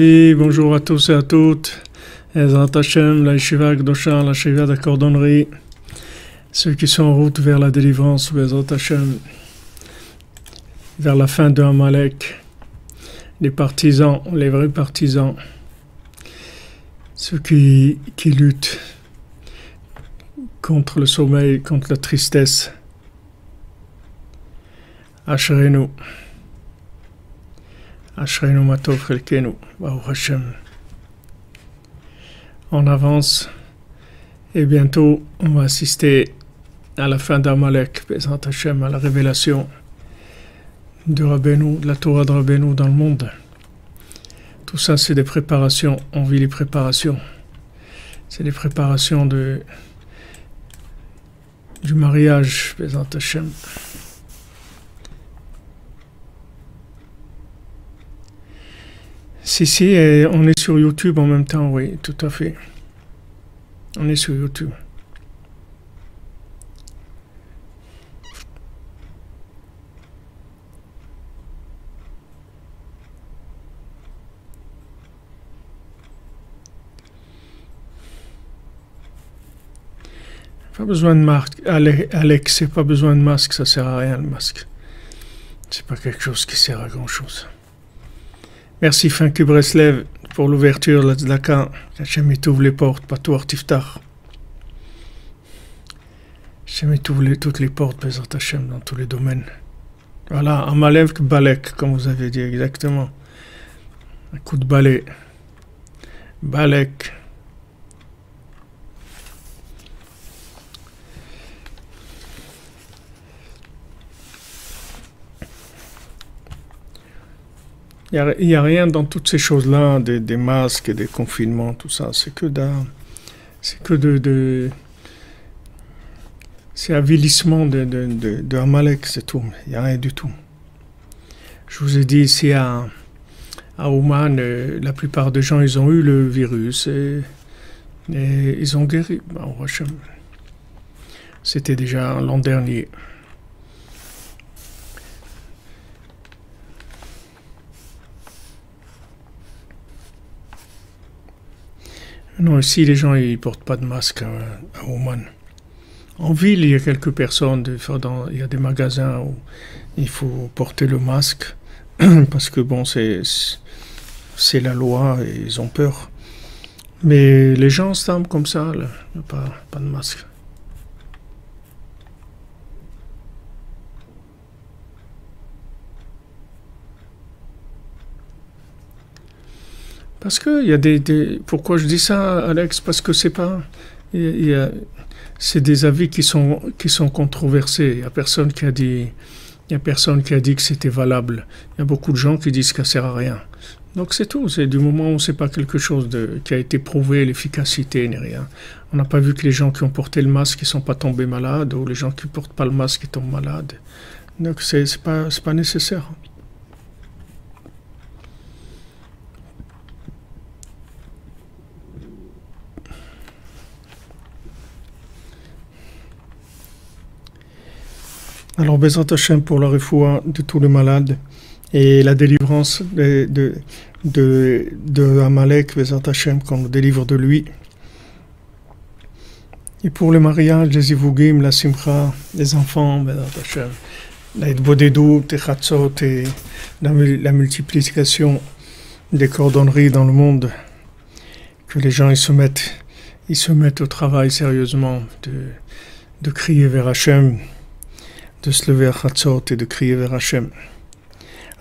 Bonjour à tous et à toutes. Ezrat Hashem, la Yeshiva Gdosha, la Yeshiva de Cordonnerie? Ceux qui sont en route vers la délivrance, Ezrat Hashem, vers la fin de Amalek. Les partisans, les vrais partisans. Ceux qui, qui luttent contre le sommeil, contre la tristesse. Ashrenu. Ashrenu Hashem. On avance et bientôt on va assister à la fin d'Amalek, Bezrat Hashem, à la révélation de Rabbeinu, de la Torah de Rabbeinu dans le monde. Tout ça, c'est des préparations. On vit les préparations. C'est des préparations de, du mariage, Bezrat Hashem. Si, si, on est sur YouTube en même temps, oui, tout à fait. On est sur YouTube. Pas besoin de masque. Alex, c'est pas besoin de masque, ça sert à rien le masque. C'est pas quelque chose qui sert à grand chose. Merci Franck Breslev pour l'ouverture de la Tzedaka. Hachem ouvre les portes, pas tout Tiftach. Hachem ouvre toutes les portes, Bezat Hachem, dans tous les domaines. Voilà, Amalev Balek, comme vous avez dit exactement. Un coup de balai. Balek. Il n'y a, rien dans toutes ces choses-là, des, des, masques, des confinements, tout ça. C'est que c'est que de, c'est avilissement de, Amalek, c'est tout. Il n'y a rien du tout. Je vous ai dit ici à, à Oman, euh, la plupart des gens, ils ont eu le virus et, et ils ont guéri. C'était déjà l'an dernier. Non, ici, les gens, ils portent pas de masque à, à Oman. En ville, il y a quelques personnes, il y a des magasins où il faut porter le masque, parce que bon, c'est, la loi et ils ont peur. Mais les gens semblent comme ça, pas, pas de masque. Parce que il y a des, des, Pourquoi je dis ça, Alex? Parce que c'est pas. Y a, c'est des avis qui sont, qui sont controversés. Il n'y a personne qui a dit. Il y a personne qui a dit que c'était valable. Il y a beaucoup de gens qui disent que ça sert à rien. Donc c'est tout. C'est du moment où c'est pas quelque chose de, qui a été prouvé, l'efficacité ni rien. On n'a pas vu que les gens qui ont porté le masque ne sont pas tombés malades ou les gens qui portent pas le masque ils tombent malades. Donc c'est pas pas nécessaire. Alors, Bezrat Hashem pour la refoua de tous les malades et la délivrance de, de, de, Amalek, Bezrat Hashem, qu'on nous délivre de lui. Et pour le mariage, les Ivugim, la Simcha, les enfants, Bezrat Hashem, la Bodedou, Techatzot et la, multiplication des cordonneries dans le monde, que les gens ils se mettent, ils se mettent au travail sérieusement, de, de crier vers Hashem de se lever à Chatzot et de crier vers Hachem.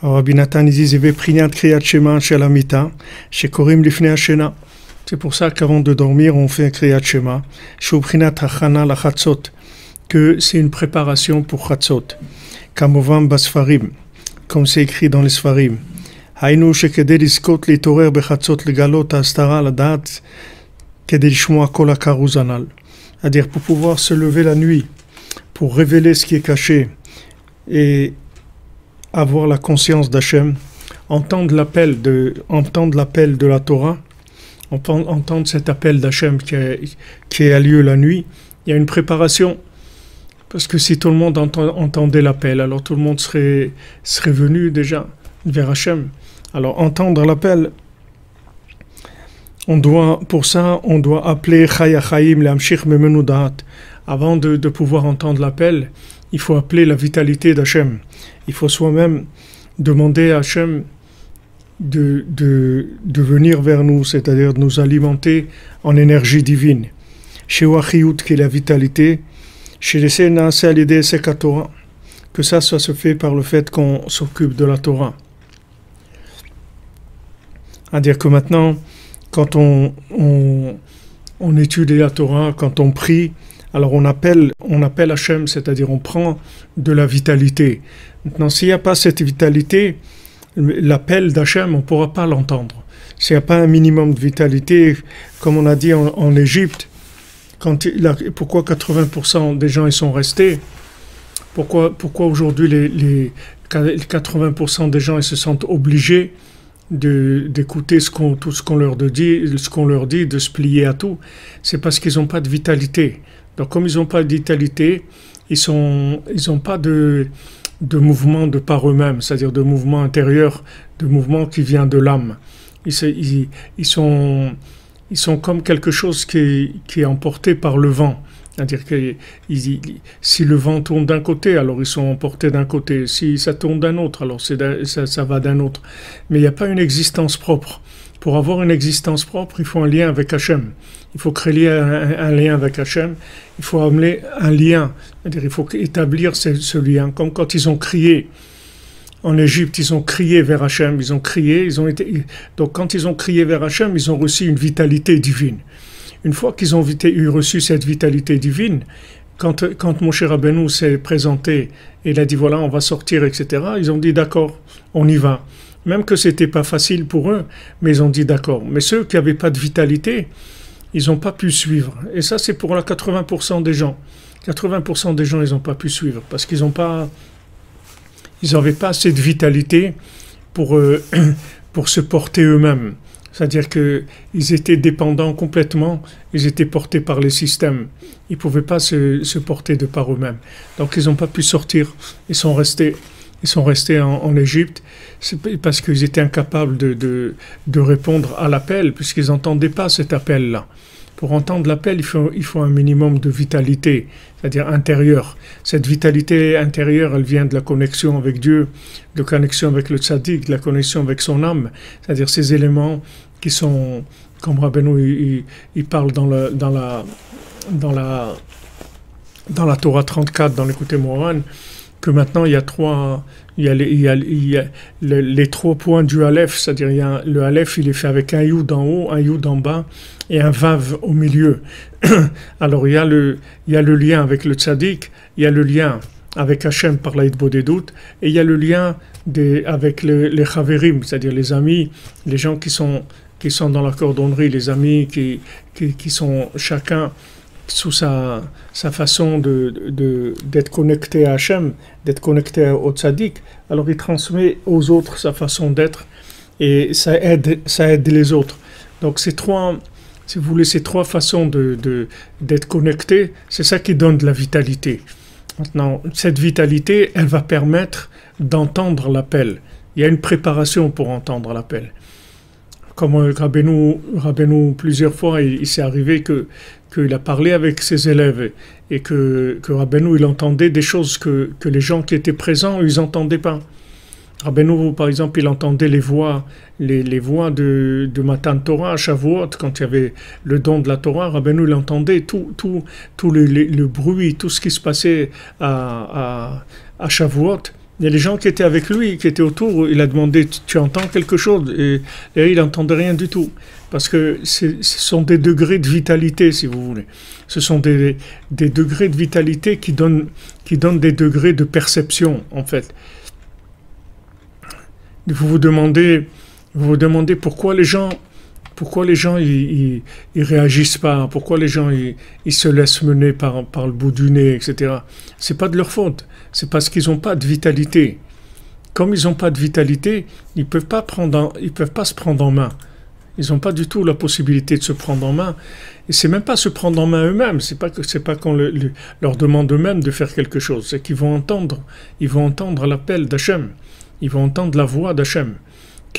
Alors Rabbi Nathan, dit il dit, Kriyat Shema Shalamita, Shekorim Lifnei Hashena. C'est pour ça qu'avant de dormir, on fait un Kriyat Shema, Shubrinat Hachana la Chatzot, que c'est une préparation pour Chatzot. Kamovam Basfarim, comme c'est écrit dans les Sfarim. Hainu Shekedel Iskot Litorer Bechatzot Legalot Astara la date, Kedel Shmoa Kola Karuzanal. C'est-à-dire pour pouvoir se lever la nuit pour révéler ce qui est caché et avoir la conscience d'Hachem, entendre l'appel de, entendre l'appel de la Torah, entendre cet appel d'Hachem qui, qui a lieu la nuit, il y a une préparation. Parce que si tout le monde entendait l'appel, alors tout le monde serait, serait venu déjà vers Hachem. Alors entendre l'appel, on doit, pour ça, on doit appeler Chaya Chaim Lamshich Memenudat. Avant de, pouvoir entendre l'appel, il faut appeler la vitalité d'Hachem. Il faut soi-même demander à Hachem de, de, venir vers nous, c'est-à-dire de nous alimenter en énergie divine. Chez Wachiyut, qui est la vitalité, chez les Sénats, c'est à l'idée Torah, que ça, ça se fait par le fait qu'on s'occupe de la Torah. C'est-à-dire que maintenant, quand on, on, étudie la Torah, quand on prie, alors on appelle, on appelle Hachem, c'est-à-dire on prend de la vitalité. Maintenant, s'il n'y a pas cette vitalité, l'appel d'Hachem, on ne pourra pas l'entendre. S'il n'y a pas un minimum de vitalité, comme on a dit en, Égypte, pourquoi 80% des gens y sont restés? Pourquoi, aujourd'hui les, les, 80% des gens ils se sentent obligés d'écouter tout ce qu'on leur ce qu'on leur dit, de se plier à tout? C'est parce qu'ils n'ont pas de vitalité. Donc comme ils n'ont pas de vitalité, ils n'ont ils pas de de mouvement de par eux-mêmes, c'est-à-dire de mouvement intérieur, de mouvement qui vient de l'âme. Ils, sont, ils sont comme quelque chose qui, est emporté par le vent. C'est-à-dire que si le vent tourne d'un côté, alors ils sont emportés d'un côté. Si ça tourne d'un autre, alors ça va d'un autre. Mais il n'y a pas une existence propre. Pour avoir une existence propre, il faut un lien avec Hachem. Il faut créer un, lien avec Hachem. Il faut amener un lien. C'est-à-dire, il faut établir ce, lien. Comme quand ils ont crié en Égypte, ils ont crié vers Hachem. Ils ont crié. Ils ont été. Donc, quand ils ont crié vers Hachem, ils ont reçu une vitalité divine. Une fois qu'ils ont reçu cette vitalité divine, quand, quand mon cher Rabbeinu s'est présenté et il a dit voilà, on va sortir, etc., ils ont dit d'accord, on y va même que c'était pas facile pour eux, mais ils ont dit d'accord. Mais ceux qui n'avaient pas de vitalité, ils n'ont pas pu suivre. Et ça, c'est pour la 80% des gens. 80% des gens, ils n'ont pas pu suivre parce qu'ils n'ont pas, ils n'avaient pas assez de vitalité pour, euh, se porter eux-mêmes. C'est-à-dire qu'ils étaient dépendants complètement, ils étaient portés par les systèmes. Ils ne pouvaient pas se, se porter de par eux-mêmes. Donc ils n'ont pas pu sortir, ils sont restés ils sont restés en, Égypte parce qu'ils étaient incapables de, de, répondre à l'appel, puisqu'ils n'entendaient pas cet appel-là. Pour entendre l'appel, il faut, il faut un minimum de vitalité, c'est-à-dire intérieure. Cette vitalité intérieure, elle vient de la connexion avec Dieu, de la connexion avec le tzaddik, de la connexion avec son âme, c'est-à-dire ces éléments qui sont, comme Rabbeinu, il, parle dans, le, dans, la, dans, la, dans la Torah 34, dans l'écouté Moran, que maintenant il y a trois, il y a les, les, trois points du Aleph, c'est-à-dire le Aleph il est fait avec un Yud en haut, un Yud en bas et un Vav au milieu. Alors il y, a le, lien avec le Tzaddik, il y a le lien avec Hachem par l'Aïd doutes et il y a le lien des, avec le, les Chaverim, c'est-à-dire les amis, les gens qui sont, dans la cordonnerie, les amis qui sont chacun sous sa, sa façon d'être de, d'être connecté à Hachem, d'être connecté au tzaddik, alors il transmet aux autres sa façon d'être et ça aide, ça aide les autres. Donc ces trois, si vous voulez, ces trois façons d'être de, d'être connecté, c'est ça qui donne de la vitalité. Maintenant, cette vitalité, elle va permettre d'entendre l'appel. Il y a une préparation pour entendre l'appel comme Rabbeinu, plusieurs fois, il, s'est arrivé que qu'il a parlé avec ses élèves et que, que Rabbeinu, il entendait des choses que, que les gens qui étaient présents, ils n'entendaient pas. Rabbeinu, par exemple, il entendait les voix, les, les voix de, de Matan Torah à Shavuot, quand il y avait le don de la Torah, Rabbeinu, il entendait tout, tout, tout le, le, bruit, tout ce qui se passait à, à, à Shavuot. Il y a les gens qui étaient avec lui, qui étaient autour, il a demandé Tu entends quelque chose? Et, il n'entendait rien du tout. Parce que ce sont des degrés de vitalité, si vous voulez. Ce sont des, degrés de vitalité qui donnent, des degrés de perception, en fait. Vous vous demandez pourquoi les gens pourquoi les gens ils, réagissent pas Pourquoi les gens ils, se laissent mener par, par le bout du nez, etc. C'est pas de leur faute c'est parce qu'ils n'ont pas de vitalité. Comme ils n'ont pas de vitalité, ils peuvent pas prendre, ils peuvent pas se prendre en main. Ils n'ont pas du tout la possibilité de se prendre en main. Et c'est même pas se prendre en main eux-mêmes. C'est pas que c'est pas qu'on leur demande eux-mêmes de faire quelque chose. C'est qu'ils vont entendre, ils vont entendre l'appel d'Hachem. Ils vont entendre la voix d'Hachem.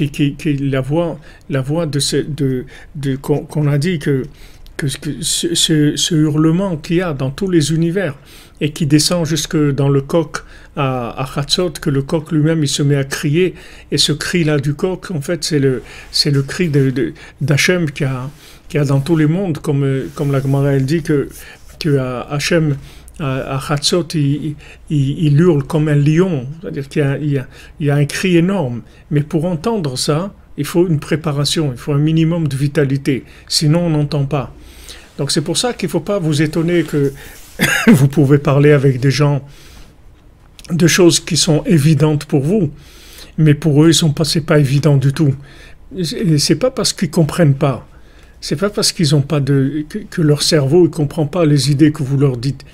Qui, la voix, la voix de ce, de, de qu'on a dit que, que, ce, ce, hurlement qu'il y a dans tous les univers et qui descend jusque dans le coq à, à Hatzot, que le coq lui-même il se met à crier et ce cri-là du coq, en fait, c'est le, c'est le cri de, d'Hachem qui a, qui a dans tous les mondes, comme, comme la Gemara elle dit que, que à Hatzot, il, hurle comme un lion, c'est-à-dire qu'il y a un cri énorme. Mais pour entendre ça, il faut une préparation, il faut un minimum de vitalité, sinon on n'entend pas. Donc c'est pour ça qu'il ne faut pas vous étonner que vous pouvez parler avec des gens de choses qui sont évidentes pour vous, mais pour eux, ce n'est pas évident du tout. C'est pas parce qu'ils comprennent pas. C'est pas parce qu'ils ont pas de que, leur cerveau ne comprend pas les idées que vous leur dites.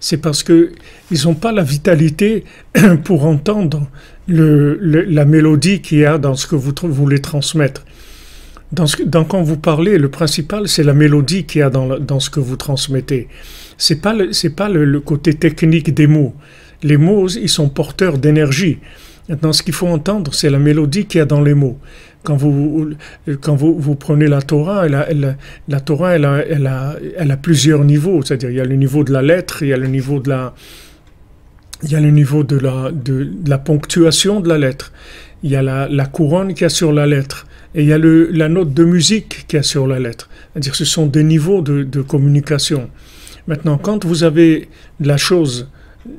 C'est parce que ils n'ont pas la vitalité pour entendre le, la mélodie qu'il y a dans ce que vous voulez transmettre. Dans, ce, quand vous parlez, le principal c'est la mélodie qu'il y a dans, dans ce que vous transmettez. C'est pas c'est pas le, le côté technique des mots. Les mots, ils sont porteurs d'énergie. Maintenant, ce qu'il faut entendre, c'est la mélodie qu'il y a dans les mots. Quand vous, quand vous, vous prenez la Torah, elle a, la Torah, elle a, elle, a, elle a plusieurs niveaux. C'est-à-dire, il y a le niveau de la lettre, il y a le niveau de la, il y a le niveau de la, de, la ponctuation de la lettre. Il y a la, la couronne qu'il y a sur la lettre. Et il y a le, la note de musique qu'il y sur la lettre. C'est-à-dire, ce sont des niveaux de, de communication. Maintenant, quand vous avez la chose,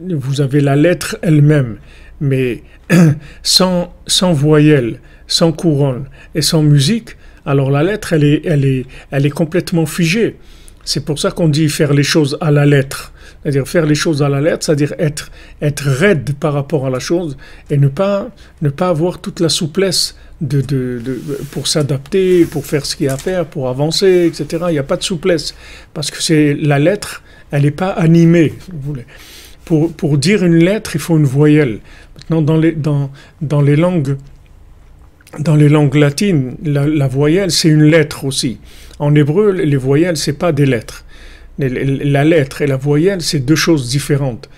vous avez la lettre elle-même, mais sans, sans voyelle, sans couronne et sans musique, alors la lettre, elle est, elle est, elle est complètement figée. C'est pour ça qu'on dit faire les choses à la lettre. C'est-à-dire faire les choses à la lettre, c'est-à-dire être, être raide par rapport à la chose et ne pas, ne pas avoir toute la souplesse de, de, de pour s'adapter, pour faire ce qu'il y a à faire, pour avancer, etc. Il n'y a pas de souplesse parce que c'est la lettre, elle n'est pas animée. Pour, pour dire une lettre, il faut une voyelle. Maintenant, dans les, dans, dans les langues dans les langues latines, la, la voyelle, c'est une lettre aussi. En hébreu, les voyelles, c'est pas des lettres. La lettre et la voyelle, c'est deux choses différentes.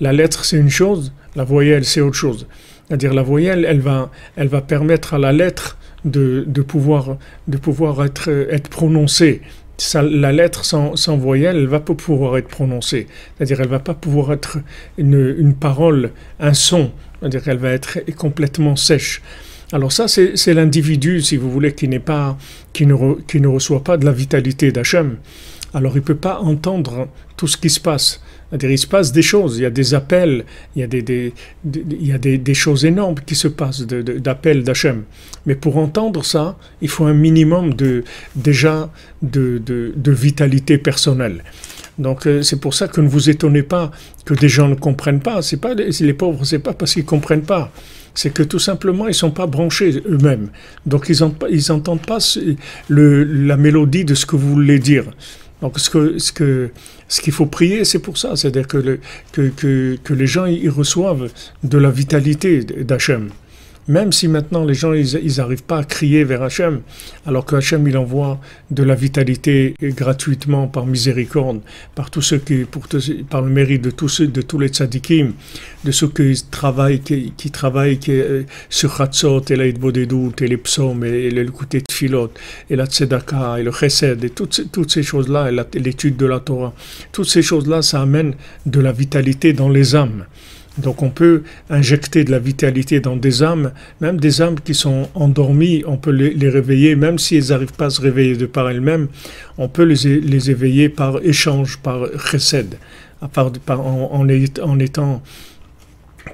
La lettre, c'est une chose, la voyelle, c'est autre chose. C'est-à-dire, la voyelle, elle va, elle va permettre à la lettre de, de pouvoir, de pouvoir être, être prononcée. La lettre sans, sans, voyelle, elle va pas pouvoir être prononcée. C'est-à-dire, elle va pas pouvoir être une, une parole, un son. C'est-à-dire qu'elle va être complètement sèche. Alors ça, c'est l'individu, si vous voulez, qui pas, qui ne, reçoit pas de la vitalité d'Hachem. Alors il ne peut pas entendre tout ce qui se passe. Il se passe des choses, il y a des appels, il y a des, des, il y a des, choses énormes qui se passent d'appels d'Hachem. Mais pour entendre ça, il faut un minimum de, déjà de, de, de vitalité personnelle. Donc c'est pour ça que ne vous étonnez pas que des gens ne comprennent pas. C'est pas les pauvres, c'est pas parce qu'ils comprennent pas c'est que tout simplement, ils ne sont pas branchés eux-mêmes. Donc, ils n'entendent pas le, la mélodie de ce que vous voulez dire. Donc, ce que ce que ce qu'il faut prier, c'est pour ça, c'est-à-dire que, que, que les gens ils reçoivent de la vitalité d'Hachem. Même si maintenant les gens ils n'arrivent pas à crier vers Hachem, alors que Hachem il envoie de la vitalité gratuitement par miséricorde, par tous ceux qui, pour par le mérite de tous ceux, de tous les tzadikim, de ceux qui travaillent, qui, qui travaillent qui, euh, sur Hatzot et la Bodedut et les psaumes et, le de Philot et la Tzedaka et le Chesed et toutes, toutes ces choses-là et l'étude de la Torah, toutes ces choses-là, ça amène de la vitalité dans les âmes. Donc on peut injecter de la vitalité dans des âmes, même des âmes qui sont endormies, on peut les, réveiller, même si elles n'arrivent pas à se réveiller de par elles-mêmes, on peut les, les, éveiller par échange, par en, en, en étant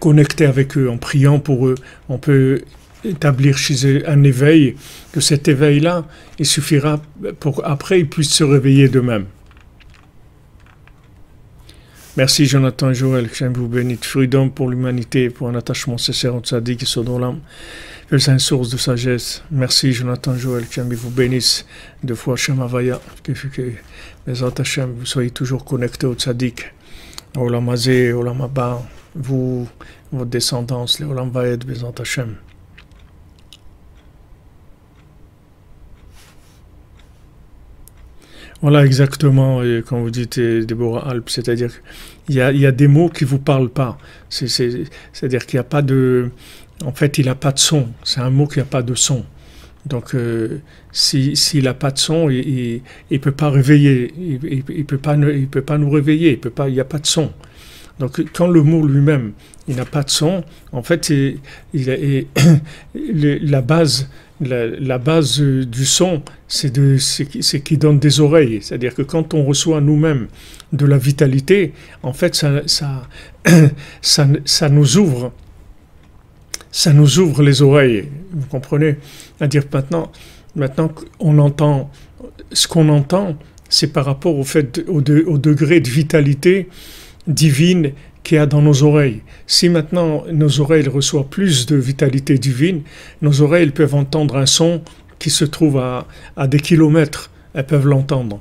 connecté avec eux, en priant pour eux. On peut établir chez eux un éveil, que cet éveil-là, il suffira pour après ils puissent se réveiller d'eux-mêmes. Merci Jonathan Joël, que vous bénisse. Freedom pour l'humanité, pour un attachement sincère au tzaddik et Sodolam. C'est une source de sagesse. Merci Jonathan Joël, que vous bénisse. Deux fois Shem Havaya, que, les Hashem, vous soyez toujours connectés au tzaddik. Olam Azé, Olam Abba, vous, votre descendance, les Olam Vaed, Bezant Hashem. Voilà exactement, et quand vous dites Déborah Alp, c'est-à-dire qu'il y a, des mots qui ne vous parlent pas. C'est-à-dire qu'il n'y a pas de... en fait, il n'a pas de son. C'est un mot qui n'a pas de son. Donc, euh, s'il n'a pas de son, il ne peut pas réveiller. Il ne peut, pas, il peut pas nous réveiller. Il n'y a pas de son. Donc, quand le mot lui-même, il n'a pas de son, en fait, il, il, la base, la, base du son, c'est qu'il donne des oreilles. C'est-à-dire que quand on reçoit nous-mêmes de la vitalité, en fait, ça, nous ouvre ça nous ouvre les oreilles, vous comprenez? C'est-à-dire maintenant, maintenant qu'on entend, ce qu'on entend, c'est par rapport au fait, au, degré de vitalité divine qu'il y a dans nos oreilles. Si maintenant nos oreilles reçoivent plus de vitalité divine, nos oreilles peuvent entendre un son qui se trouve à, à des kilomètres elles peuvent l'entendre.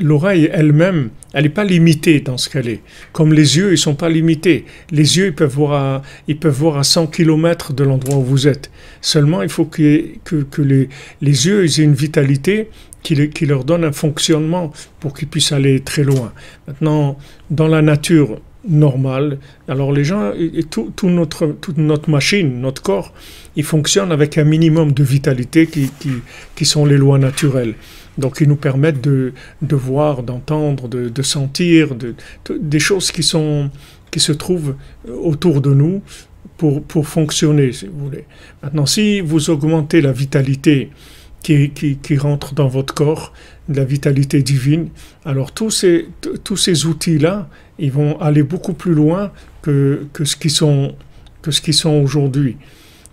L'oreille elle-même, elle n'est pas limitée dans ce qu'elle est. Comme les yeux, ils sont pas limités. Les yeux, peuvent voir à, ils peuvent voir à 100 km de l'endroit où vous êtes. Seulement, il faut que, que, les, les, yeux aient une vitalité qui, qui leur donne un fonctionnement pour qu'ils puissent aller très loin. Maintenant, dans la nature, normale. Alors les gens, et tout, notre, toute notre machine, notre corps, il fonctionne avec un minimum de vitalité qui, qui, qui sont les lois naturelles. Donc ils nous permettent de, de voir, d'entendre, de, de, sentir, de, des choses qui, sont, qui se trouvent autour de nous pour, pour fonctionner, si vous voulez. Maintenant, si vous augmentez la vitalité qui, qui, qui rentre dans votre corps, la vitalité divine, alors tous ces, tous ces outils-là, ils vont aller beaucoup plus loin que, que ce qui sont, que ce qui sont aujourd'hui.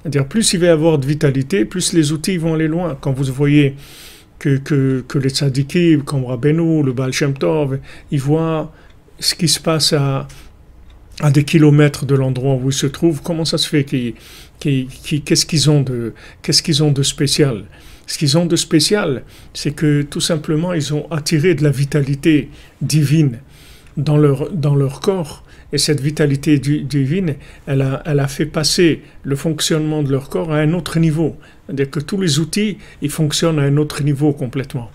C'est-à-dire, plus il va y avoir de vitalité, plus les outils vont aller loin. Quand vous voyez que, que, que les tzadikim, comme Rabbeinu, le Baal Shem Tov, ils voient ce qui se passe à, à des kilomètres de l'endroit où ils se trouvent, comment ça se fait Qu'est-ce qu'ils ont, de, qu'est-ce qu'ils ont de spécial? Ce qu'ils ont de spécial, c'est que tout simplement, ils ont attiré de la vitalité divine dans leur, dans leur corps. Et cette vitalité divine, elle a, elle a fait passer le fonctionnement de leur corps à un autre niveau. C'est-à-dire que tous les outils, ils fonctionnent à un autre niveau complètement.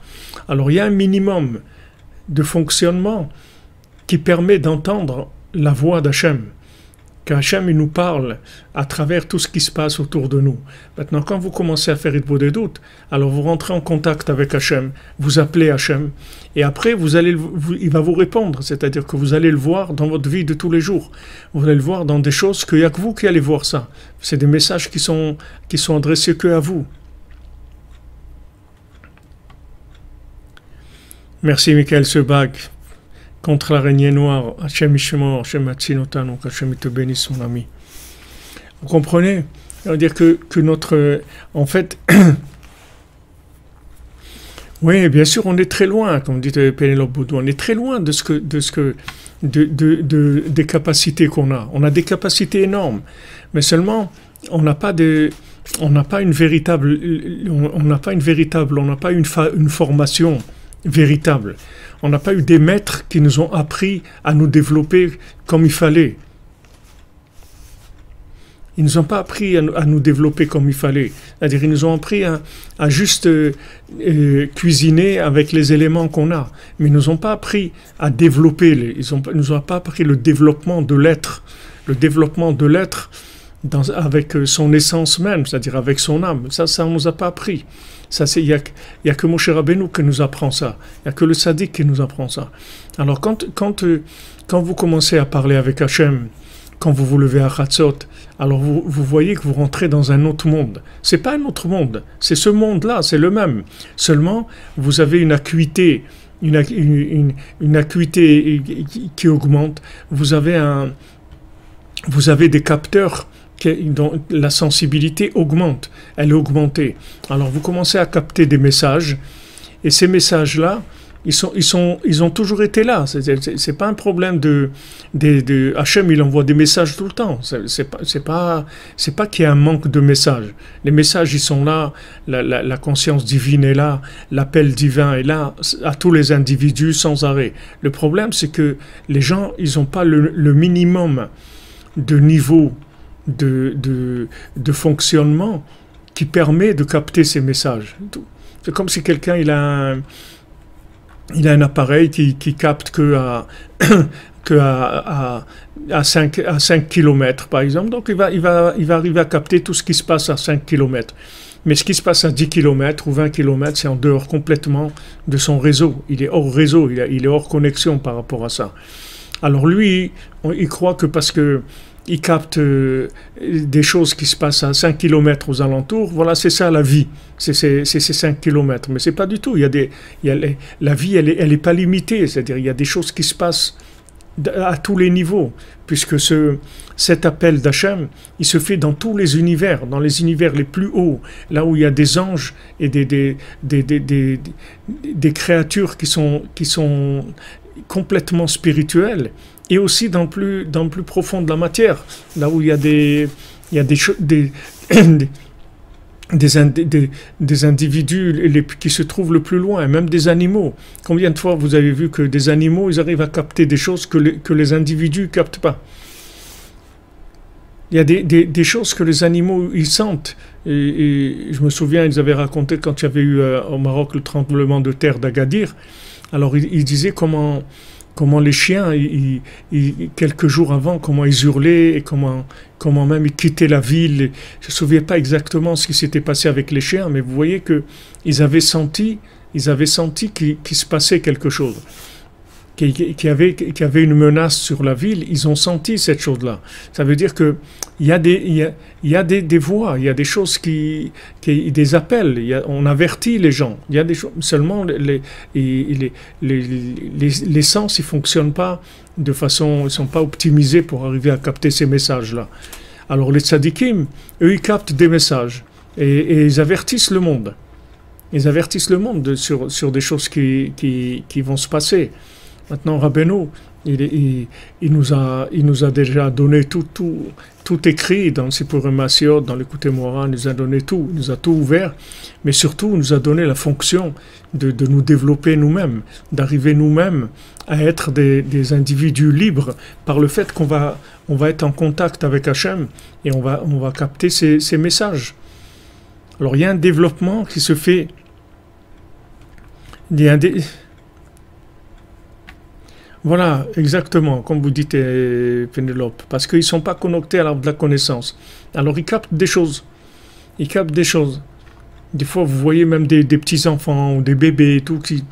Alors il y a un minimum de fonctionnement qui permet d'entendre la voix d'Hachem qu'Hachem nous parle à travers tout ce qui se passe autour de nous. Maintenant, quand vous commencez à faire des doutes, alors vous rentrez en contact avec Hachem, vous appelez Hachem, et après vous allez, il va vous répondre, c'est-à-dire que vous allez le voir dans votre vie de tous les jours. Vous allez le voir dans des choses qu'il n'y a que vous qui allez voir ça. C'est des messages qui sont, qui sont adressés que à vous. Merci Michael Sebag contre l'araignée noire. Hachem Hachem Hachem te bénisse, mon ami. Vous comprenez? C'est-à-dire que, que notre. En fait. oui, bien sûr, on est très loin, comme dit Pénélope Boudou, on est très loin de ce que. De ce que de, de, des capacités qu'on a. On a des capacités énormes, mais seulement on n'a pas de, on n'a pas une véritable, on n'a pas une véritable, on n'a pas une, une formation véritable. On n'a pas eu des maîtres qui nous ont appris à nous développer comme il fallait. Ils nous ont pas appris à, nous développer comme il fallait. C'est-à-dire, ils nous ont appris à, juste euh, euh, cuisiner avec les éléments qu'on a. Mais ils nous ont pas appris à développer. ils ne nous ont pas appris le développement de l'être. Le développement de l'être avec son essence même, c'est-à-dire avec son âme. Ça, ça, on ne nous a pas appris. Ça, c'est, il n'y a, que Moshe Rabbeinu qui nous apprend ça. Il n'y a que le sadique qui nous apprend ça. Alors, quand, quand, euh, quand vous commencez à parler avec Hachem, quand vous vous levez à Chatzot, alors vous, vous, voyez que vous rentrez dans un autre monde. C'est pas un autre monde, c'est ce monde-là, c'est le même. Seulement, vous avez une acuité, une, une, acuité qui augmente. Vous avez un, vous avez des capteurs la sensibilité augmente, elle est augmentée. Alors vous commencez à capter des messages, et ces messages-là, ils, sont, ils, sont, ils ont toujours été là. C'est pas un problème de, de, de Hachem, il envoie des messages tout le temps. C'est pas, pas, c'est pas qu'il y a un manque de messages. Les messages, ils sont là. La, conscience divine est là. L'appel divin est là à tous les individus sans arrêt. Le problème, c'est que les gens, ils n'ont pas le minimum de niveau de, de, fonctionnement qui permet de capter ces messages. C'est comme si quelqu'un il a un, il a un appareil qui, qui capte que à, qu'à à, 5, à 5 km, par exemple. Donc il va, il, va, il va arriver à capter tout ce qui se passe à 5 km. Mais ce qui se passe à 10 km ou 20 km, c'est en dehors complètement de son réseau. Il est hors réseau, il, est hors connexion par rapport à ça. Alors lui, il croit que parce que il capte euh, des choses qui se passent à 5 km aux alentours. Voilà, c'est ça la vie. C'est ces 5 km. Mais c'est pas du tout. Il y a des, il y a la vie, elle n'est elle est pas limitée. C'est-à-dire, il y a des choses qui se passent à tous les niveaux, puisque ce, cet appel d'Hachem, il se fait dans tous les univers, dans les univers les plus hauts, là où il y a des anges et des, des, des, des, des créatures qui sont, qui sont complètement spirituelles, et aussi dans le plus, dans plus profond de la matière, là où il y a des, il y a des, des, des, des, individus qui se trouvent le plus loin, même des animaux. Combien de fois vous avez vu que des animaux, ils arrivent à capter des choses que les, que les individus ne captent pas? Il y a des, des, choses que les animaux, ils sentent. Et, je me souviens, ils avaient raconté quand il y avait eu euh, au Maroc le tremblement de terre d'Agadir. Alors, ils disaient comment comment les chiens, quelques jours avant, comment ils hurlaient et comment, comment même ils quittaient la ville. Je ne me pas exactement ce qui s'était passé avec les chiens, mais vous voyez que ils avaient senti, ils avaient senti qu'il se passait quelque chose qui, avait, qui avait une menace sur la ville, ils ont senti cette chose-là. Ça veut dire qu'il y a, des, y a, y a des, des, voix, il y a des choses qui, qui des appels, y a, on avertit les gens. Il y a des choses, seulement les, les, les, les, sens, ils ne fonctionnent pas de façon, ils ne sont pas optimisés pour arriver à capter ces messages-là. Alors les tzadikim, eux, ils captent des messages et, et ils avertissent le monde. Ils avertissent le monde sur, sur des choses qui, qui, qui vont se passer. Maintenant, Rabbeinu, il, nous a, déjà donné tout, tout, écrit dans le Sipurim dans l'écouté Moran, il nous a donné tout, il nous a tout ouvert, mais surtout, il nous a donné la fonction de, nous développer nous-mêmes, d'arriver nous-mêmes à être des, individus libres par le fait qu'on va, être en contact avec Hachem et on va, capter ces messages. Alors, il y a un développement qui se fait. Il y a un voilà, exactement, comme vous dites, euh, Pénélope, parce qu'ils ne sont pas connectés à la connaissance. Alors ils captent des choses. Ils captent des choses. Des fois, vous voyez même des, petits-enfants ou des bébés tout qui,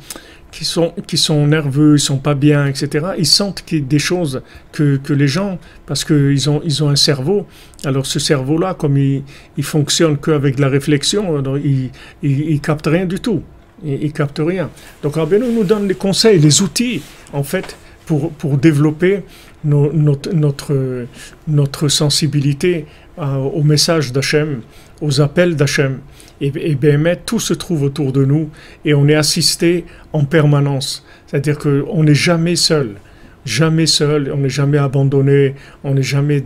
qui, sont, qui sont nerveux, ils sont pas bien, etc. Ils sentent des choses que, que les gens, parce qu'ils ont, ils ont un cerveau, alors ce cerveau-là, comme il, il fonctionne qu'avec la réflexion, il, il capte rien du tout ils, ne captent rien. Donc Rabbeinu nous donne les conseils, les outils, en fait, pour, pour développer notre, notre, notre, sensibilité au message d'Hachem, aux appels d'Hachem. Et, et tout se trouve autour de nous et on est assisté en permanence. C'est-à-dire qu'on n'est jamais seul jamais seul, on n'est jamais abandonné, on n'est jamais,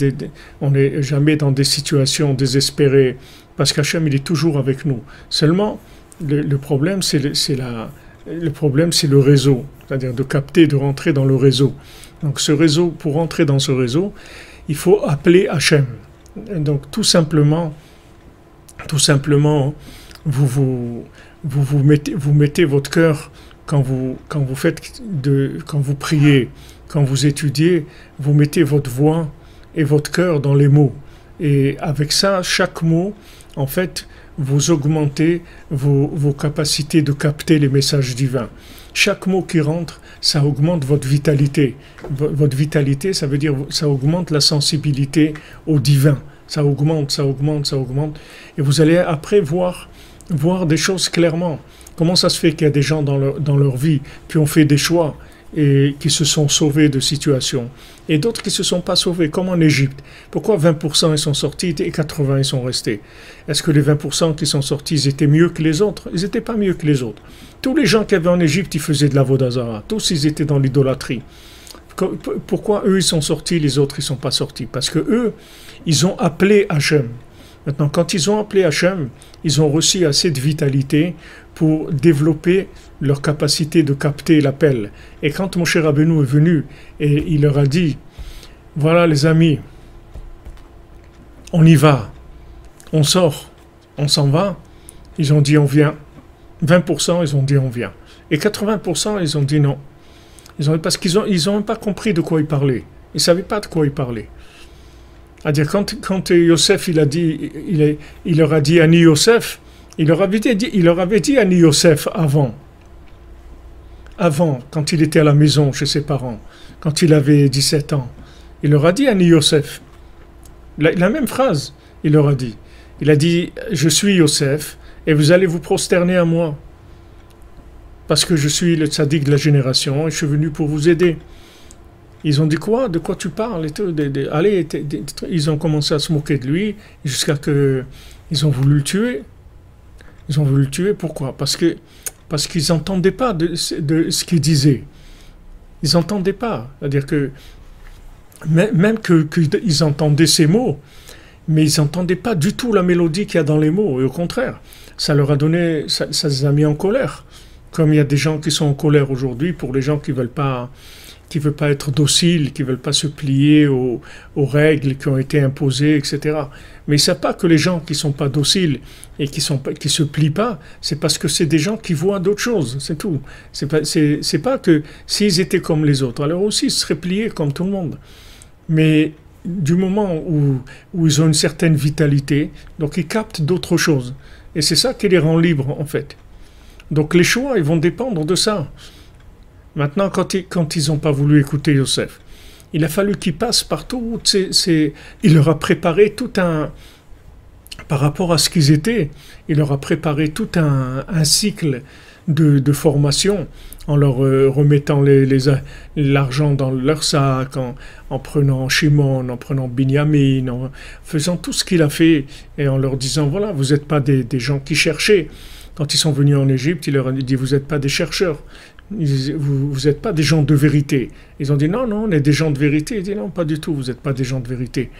jamais dans des situations désespérées, parce qu'Hachem, il est toujours avec nous. Seulement, le, problème, c'est le, le problème, c'est le réseau, c'est-à-dire de capter, de rentrer dans le réseau. Donc ce réseau, pour rentrer dans ce réseau, il faut appeler Hachem. Donc tout simplement, tout simplement, vous vous, vous, vous, mettez, vous mettez votre cœur quand vous, quand vous faites de, quand vous priez, quand vous étudiez, vous mettez votre voix et votre cœur dans les mots. Et avec ça, chaque mot, en fait, vous augmentez vos, vos, capacités de capter les messages divins. Chaque mot qui rentre, ça augmente votre vitalité. Votre vitalité, ça veut dire ça augmente la sensibilité au divin. Ça augmente, ça augmente, ça augmente. Et vous allez après voir, voir des choses clairement. Comment ça se fait qu'il y a des gens dans leur, dans leur vie qui ont fait des choix et qui se sont sauvés de situations, et d'autres qui ne se sont pas sauvés, comme en Égypte. Pourquoi 20% ils sont sortis et 80% ils sont restés? Est-ce que les 20% qui sont sortis, ils étaient mieux que les autres? Ils n'étaient pas mieux que les autres. Tous les gens qui avaient en Égypte, ils faisaient de la Vodazara. Tous, ils étaient dans l'idolâtrie. Pourquoi eux, ils sont sortis, les autres, ils ne sont pas sortis? Parce que eux, ils ont appelé Hachem. Maintenant, quand ils ont appelé Hachem, ils ont reçu assez de vitalité pour développer leur capacité de capter l'appel. Et quand mon cher Rabbeinu est venu et il leur a dit, voilà les amis, on y va, on sort, on s'en va, ils ont dit on vient. 20% ils ont dit on vient. Et 80% ils ont dit non. Ils ont, parce qu'ils n'ont ils ont pas compris de quoi il parlait. Ils ne savaient pas de quoi il parlait. C'est-à-dire, quand, quand Yosef, il, a dit, il, il leur a dit Ani Yosef, il leur avait dit, il leur avait dit Ani Yosef avant. Avant, quand il était à la maison chez ses parents, quand il avait 17 ans. Il leur a dit Ani Yosef. La, même phrase, il leur a dit. Il a dit Je suis Yosef et vous allez vous prosterner à moi. Parce que je suis le tzaddik de la génération et je suis venu pour vous aider. Ils ont dit quoi? De quoi tu parles Allez, ils ont commencé à se moquer de lui jusqu'à que ils ont voulu le tuer. Ils ont voulu le tuer. Pourquoi? Parce que parce qu'ils n'entendaient pas de, ce qu'il disait. Ils n'entendaient pas. C'est-à-dire que même qu'ils entendaient ces mots, mais ils n'entendaient pas du tout la mélodie qu'il y a dans les mots. Et au contraire, ça leur a donné, ça, ça les a mis en colère. Comme il y a des gens qui sont en colère aujourd'hui pour les gens qui veulent pas qui ne veulent pas être dociles, qui ne veulent pas se plier aux, règles qui ont été imposées, etc. Mais ce n'est pas que les gens qui ne sont pas dociles et qui ne se plient pas, c'est parce que c'est des gens qui voient d'autres choses, c'est tout. Pas, c'est, pas que s'ils étaient comme les autres, alors aussi ils seraient pliés comme tout le monde. Mais du moment où, où ils ont une certaine vitalité, donc ils captent d'autres choses. Et c'est ça qui les rend libres, en fait. Donc les choix, ils vont dépendre de ça. Maintenant, quand ils n'ont pas voulu écouter Yosef, il a fallu qu'ils passent par tout. il leur a préparé tout un. Par rapport à ce qu'ils étaient, il leur a préparé tout un, cycle de, formation en leur euh, remettant l'argent dans leur sac, en, prenant Shimon, en prenant Binyamin, en faisant tout ce qu'il a fait et en leur disant voilà, vous n'êtes pas des, des, gens qui cherchaient. Quand ils sont venus en Égypte, il leur a dit vous n'êtes pas des chercheurs, vous n'êtes pas des gens de vérité. Ils ont dit non, non, on est des gens de vérité. Ils dit non, pas du tout, vous n'êtes pas des gens de vérité.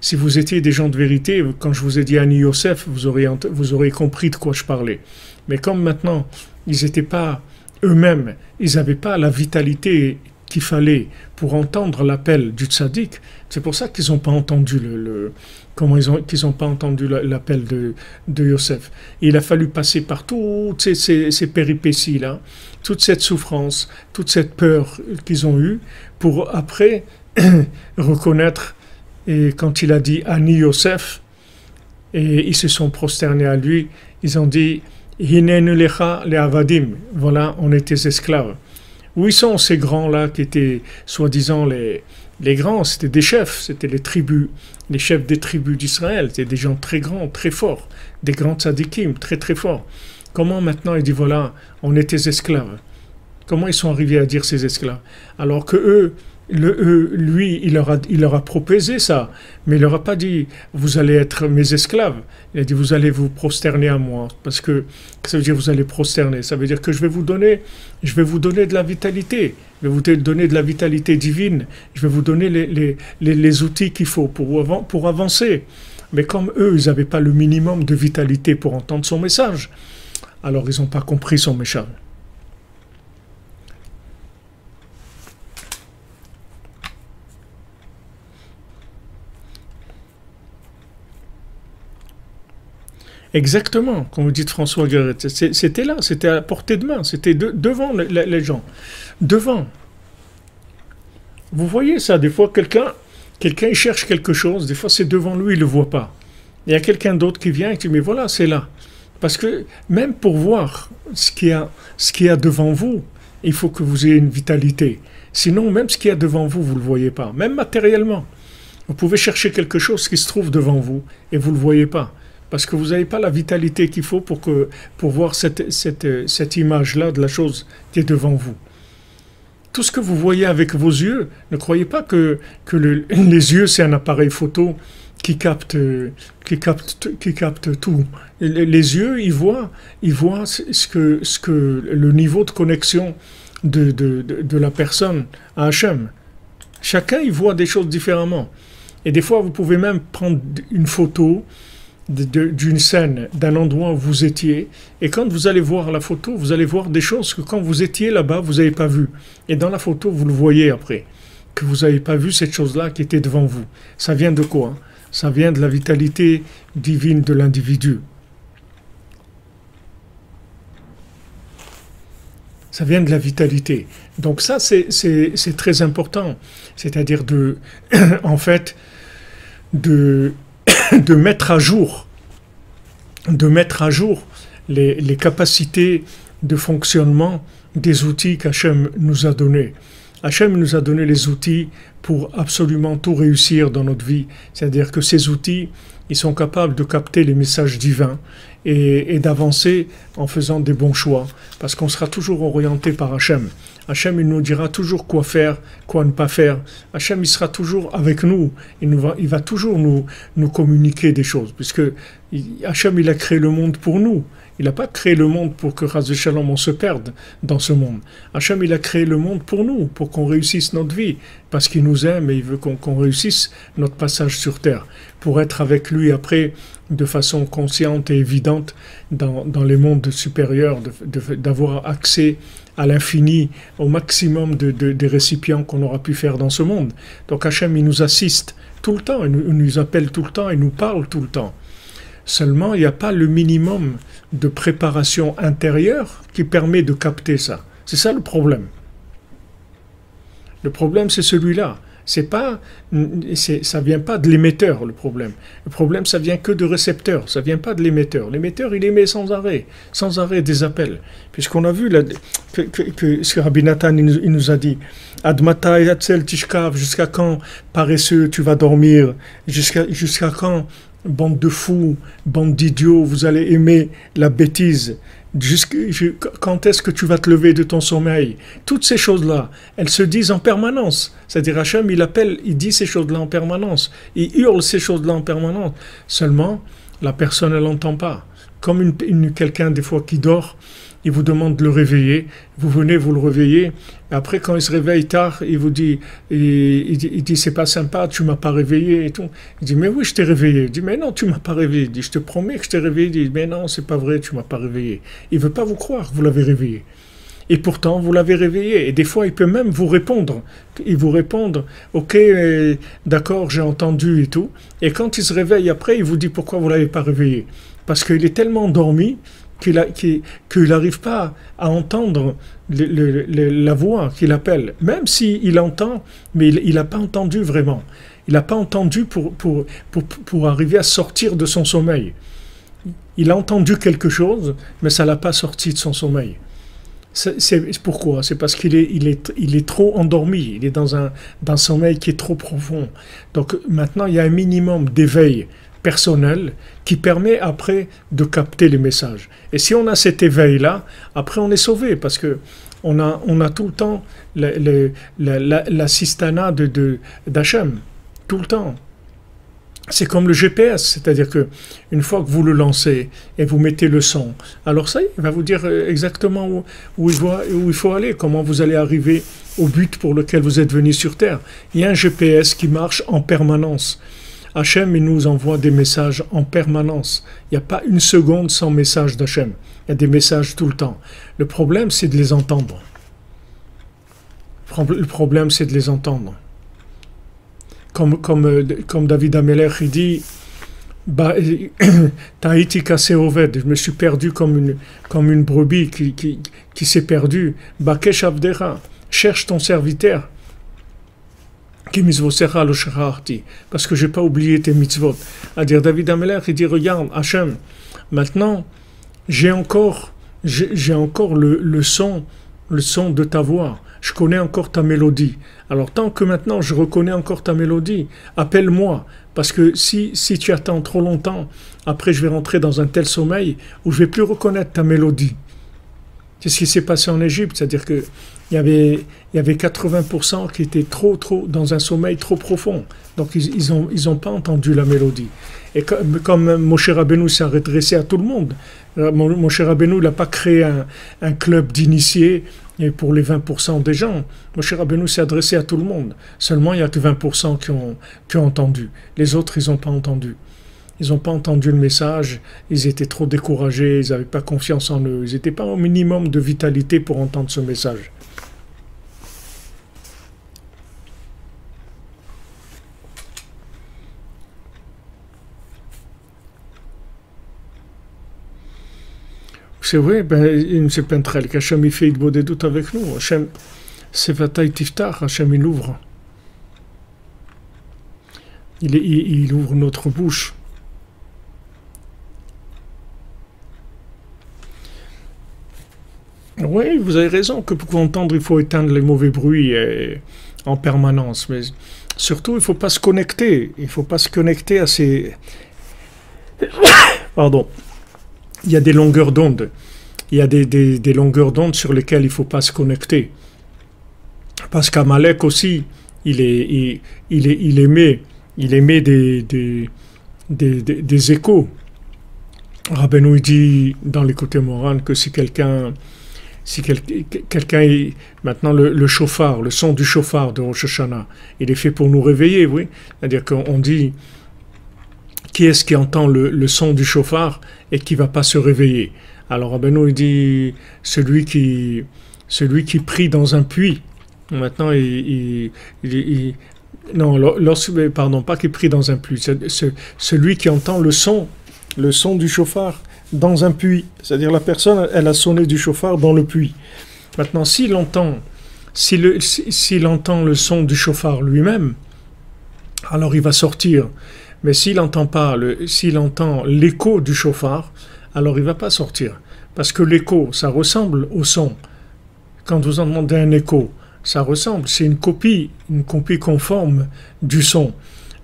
Si vous étiez des gens de vérité, quand je vous ai dit Annie Yosef, vous aurez, vous aurez compris de quoi je parlais. Mais comme maintenant, ils n'étaient pas eux-mêmes, ils n'avaient pas la vitalité qu'il fallait pour entendre l'appel du tzaddik, c'est pour ça qu'ils n'ont pas entendu le, comment ils ont qu'ils n'ont pas entendu l'appel de, de Yosef. Il a fallu passer par toutes ces, ces, ces péripéties là toute cette souffrance, toute cette peur qu'ils ont eue, pour après reconnaître, et quand il a dit Ani Yosef, et ils se sont prosternés à lui, ils ont dit le avadim, voilà, on était esclaves. Où ils sont ces grands-là qui étaient soi-disant les, les grands C'était des chefs, c'était les tribus, les chefs des tribus d'Israël, c'était des gens très grands, très forts, des grands tzadikim, très très forts. Comment maintenant il dit voilà, on était esclaves Comment ils sont arrivés à dire ces esclaves? Alors que eux, le, lui, il leur, a, il leur a proposé ça, mais il leur a pas dit vous allez être mes esclaves. Il a dit vous allez vous prosterner à moi, parce que ça veut dire vous allez prosterner. Ça veut dire que je vais vous donner, je vais vous donner de la vitalité, je vais vous donner de la vitalité divine. Je vais vous donner les, les, les, outils qu'il faut pour, pour avancer. Mais comme eux, ils n'avaient pas le minimum de vitalité pour entendre son message, alors ils n'ont pas compris son message. Exactement, comme vous dites François Guéret. C'était là, c'était à portée de main, c'était devant les gens. Devant. Vous voyez ça, des fois, quelqu'un quelqu'un cherche quelque chose, des fois c'est devant lui, il ne le voit pas. Il y a quelqu'un d'autre qui vient et qui dit, mais voilà, c'est là. Parce que même pour voir ce qu'il y, a, devant vous, il faut que vous ayez une vitalité. Sinon, même ce qu'il y a devant vous, vous ne le voyez pas, même matériellement. Vous pouvez chercher quelque chose qui se trouve devant vous et vous ne le voyez pas. Parce que vous n'avez pas la vitalité qu'il faut pour, voir cette, image-là de la chose qui est devant vous. Tout ce que vous voyez avec vos yeux, ne croyez pas que, que les yeux, c'est un appareil photo qui capte, qui capte, qui capte tout. Les yeux, ils voient, ils voient ce que, ce que le niveau de connexion de, de, de, la personne à Hachem. Chacun, il voit des choses différemment. Et des fois, vous pouvez même prendre une photo d'une scène, d'un endroit où vous étiez, et quand vous allez voir la photo, vous allez voir des choses que quand vous étiez là-bas, vous n'avez pas vu. Et dans la photo, vous le voyez après, que vous n'avez pas vu cette chose-là qui était devant vous. Ça vient de quoi ça vient de la vitalité divine de l'individu. Ça vient de la vitalité. Donc ça, c'est très important. C'est-à-dire de, en fait, de, de mettre à jour, de mettre à jour les, les capacités de fonctionnement des outils qu'Hachem nous a donnés. Hachem nous a donné les outils pour absolument tout réussir dans notre vie. C'est-à-dire que ces outils, ils sont capables de capter les messages divins et, d'avancer en faisant des bons choix, parce qu'on sera toujours orienté par Hachem. Hachem, il nous dira toujours quoi faire, quoi ne pas faire. Hachem, il sera toujours avec nous. Il, va toujours nous, nous communiquer des choses, puisque Hachem, il a créé le monde pour nous. Il n'a pas créé le monde pour que Raz Shalom on se perde dans ce monde. Hachem, il a créé le monde pour nous, pour qu'on réussisse notre vie, parce qu'il nous aime et il veut qu'on réussisse notre passage sur terre, pour être avec lui après de façon consciente et évidente dans, dans les mondes supérieurs, d'avoir accès à l'infini, au maximum de, des récipients qu'on aura pu faire dans ce monde. Donc Hachem, il nous assiste tout le temps, il nous appelle tout le temps, il nous parle tout le temps. Seulement, il n'y a pas le minimum de préparation intérieure qui permet de capter ça. C'est ça le problème. Le problème, c'est celui-là. C'est pas, ça vient pas de l'émetteur le problème. Le problème, ça vient que de récepteur. Ça vient pas de l'émetteur. L'émetteur, il émet sans arrêt, sans arrêt des appels. Puisqu'on a vu que, ce que Rabbi Nathan nous, a dit, Admata tishkav, jusqu'à quand paresseux tu vas dormir, jusqu'à quand bande de fous, bande d'idiots, vous allez aimer la bêtise. quand est-ce que tu vas te lever de ton sommeil? Toutes ces choses-là, elles se disent en permanence. C'est-à-dire Hachem, il appelle, il dit ces choses-là en permanence. Il hurle ces choses-là en permanence. Seulement, la personne, elle n'entend pas. Comme une quelqu'un des fois qui dort, il vous demande de le réveiller, vous venez, vous le réveillez, après quand il se réveille tard, il vous dit, il, dit, c'est pas sympa, tu m'as pas réveillé et tout. Il dit, mais oui, je t'ai réveillé. Il dit, mais non, tu m'as pas réveillé. Il dit, je te promets que je t'ai réveillé. Il dit, mais non, c'est pas vrai, tu m'as pas réveillé. Il veut pas vous croire que vous l'avez réveillé. Et pourtant, vous l'avez réveillé. Et des fois, il peut même vous répondre. Il vous répondre, ok, euh, d'accord, j'ai entendu et tout. Et quand il se réveille après, il vous dit pourquoi vous l'avez pas réveillé. Parce qu'il est tellement endormi qu'il n'arrive pas à entendre la voix qu'il appelle, même s'il entend, mais il n'a pas entendu vraiment. Il n'a pas entendu pour, pour, pour, pour, arriver à sortir de son sommeil. Il a entendu quelque chose, mais ça ne l'a pas sorti de son sommeil. C'est pourquoi? C'est parce qu'il est, il est, il est trop endormi, il est dans un, dans un sommeil qui est trop profond. Donc maintenant, il y a un minimum d'éveil personnel qui permet après de capter les messages. Et si on a cet éveil-là, après on est sauvé parce que on a, on a tout le temps l'assistanat la, de d'Hachem, tout le temps. C'est comme le GPS, c'est-à-dire que une fois que vous le lancez et vous mettez le son, alors ça, il va vous dire exactement où, où, il, où il faut aller, comment vous allez arriver au but pour lequel vous êtes venu sur Terre. Il y a un GPS qui marche en permanence. Hachem, il nous envoie des messages en permanence. Il n'y a pas une seconde sans message d'Hachem. Il y a des messages tout le temps. Le problème, c'est de les entendre. Le problème, c'est de les entendre. Comme, comme, euh, comme David Ameler, il dit Tahiti oved, je me suis perdu comme une, comme une brebis qui, qui, qui s'est perdue. Bakesh Avdera, cherche ton serviteur parce que je n'ai pas oublié tes mitzvot. À dire David Ameler, il dit Regarde, Hachem, maintenant, j'ai encore, j'ai encore le, le, son, le son de ta voix. Je connais encore ta mélodie. Alors, tant que maintenant je reconnais encore ta mélodie, appelle-moi. Parce que si, si tu attends trop longtemps, après je vais rentrer dans un tel sommeil où je vais plus reconnaître ta mélodie. C'est ce qui s'est passé en Égypte, c'est-à-dire que il y avait, il y avait 80% qui étaient trop, trop, dans un sommeil trop profond. Donc, ils n'ont ils ont pas entendu la mélodie. Et comme, comme Moshe Rabbeinu s'est redressé à tout le monde, euh, Moshe Rabbeinu n'a pas créé un, club d'initiés pour les 20% des gens. Moshe Rabbeinu s'est adressé à tout le monde. Seulement, il n'y a que 20% qui ont, qui ont entendu. Les autres, ils n'ont pas entendu. Ils n'ont pas entendu le message, ils étaient trop découragés, ils n'avaient pas confiance en eux, ils n'étaient pas au minimum de vitalité pour entendre ce message. C'est vrai, ben, c'est Pentrel qu'Hachem il fait doutes avec nous. Hachem, c'est Vataï Tiftar, Hachem il ouvre. Il, il, il ouvre notre bouche. Oui, vous avez raison que pour entendre, il faut éteindre les mauvais bruits en permanence. Mais surtout, il ne faut pas se connecter. Il ne faut pas se connecter à ces. Pardon. Il y a des longueurs d'onde. Il y a des, des, longueurs d'onde sur lesquelles il ne faut pas se connecter. Parce qu'Amalek aussi, il, est, il, est, il émet, il émet des, des, des, échos. Rabbeinu dit dans l'écouté Moran que si quelqu'un si quelqu'un est maintenant le, chauffard, le son du chauffard de Rosh Hashanah, il est fait pour nous réveiller, oui. C'est-à-dire qu'on dit qui est-ce qui entend le, son du chauffard et qui va pas se réveiller. Alors Abeno il dit celui qui celui qui prie dans un puits. Maintenant il, non lorsque, pardon pas qui prie dans un puits, c'est celui qui entend le son le son du chauffard dans un puits. C'est-à-dire la personne, elle a sonné du chauffard dans le puits. Maintenant, s'il entend, s'il entend le son du chauffard lui-même, alors il va sortir. Mais s'il pas, entend l'écho du chauffard, alors il va pas sortir. Parce que l'écho, ça ressemble au son. Quand vous entendez un écho, ça ressemble, c'est une copie, une copie conforme du son.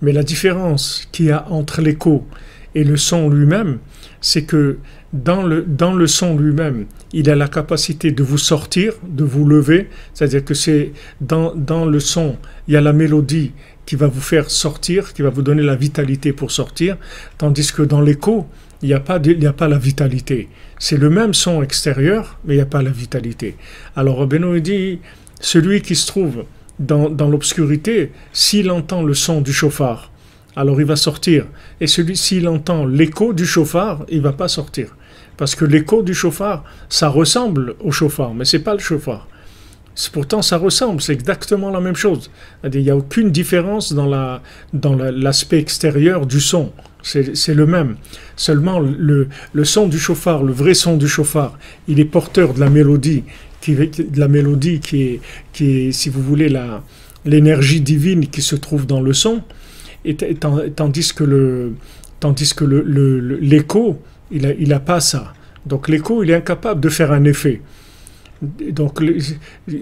Mais la différence qu'il y a entre l'écho et le son lui-même, c'est que dans le, dans le son lui-même, il a la capacité de vous sortir, de vous lever, c'est-à-dire que c'est dans, dans le son, il y a la mélodie qui va vous faire sortir, qui va vous donner la vitalité pour sortir, tandis que dans l'écho, il n'y a, pas a pas la vitalité. C'est le même son extérieur, mais il n'y a pas la vitalité. Alors Benoît dit, celui qui se trouve dans, dans l'obscurité, s'il entend le son du chauffard, alors il va sortir. Et celui, s'il entend l'écho du chauffard, il va pas sortir. Parce que l'écho du chauffard, ça ressemble au chauffard, mais c'est pas le chauffard. Pourtant, ça ressemble, c'est exactement la même chose. Il n'y a aucune différence dans, la, dans l'aspect extérieur du son. C'est, le même. Seulement, le, son du chauffard, le vrai son du chauffard, il est porteur de la mélodie, qui, de la mélodie qui est, si vous voulez, l'énergie divine qui se trouve dans le son et, tandis que le l'écho, il n'a pas ça. Donc l'écho, il est incapable de faire un effet. Donc,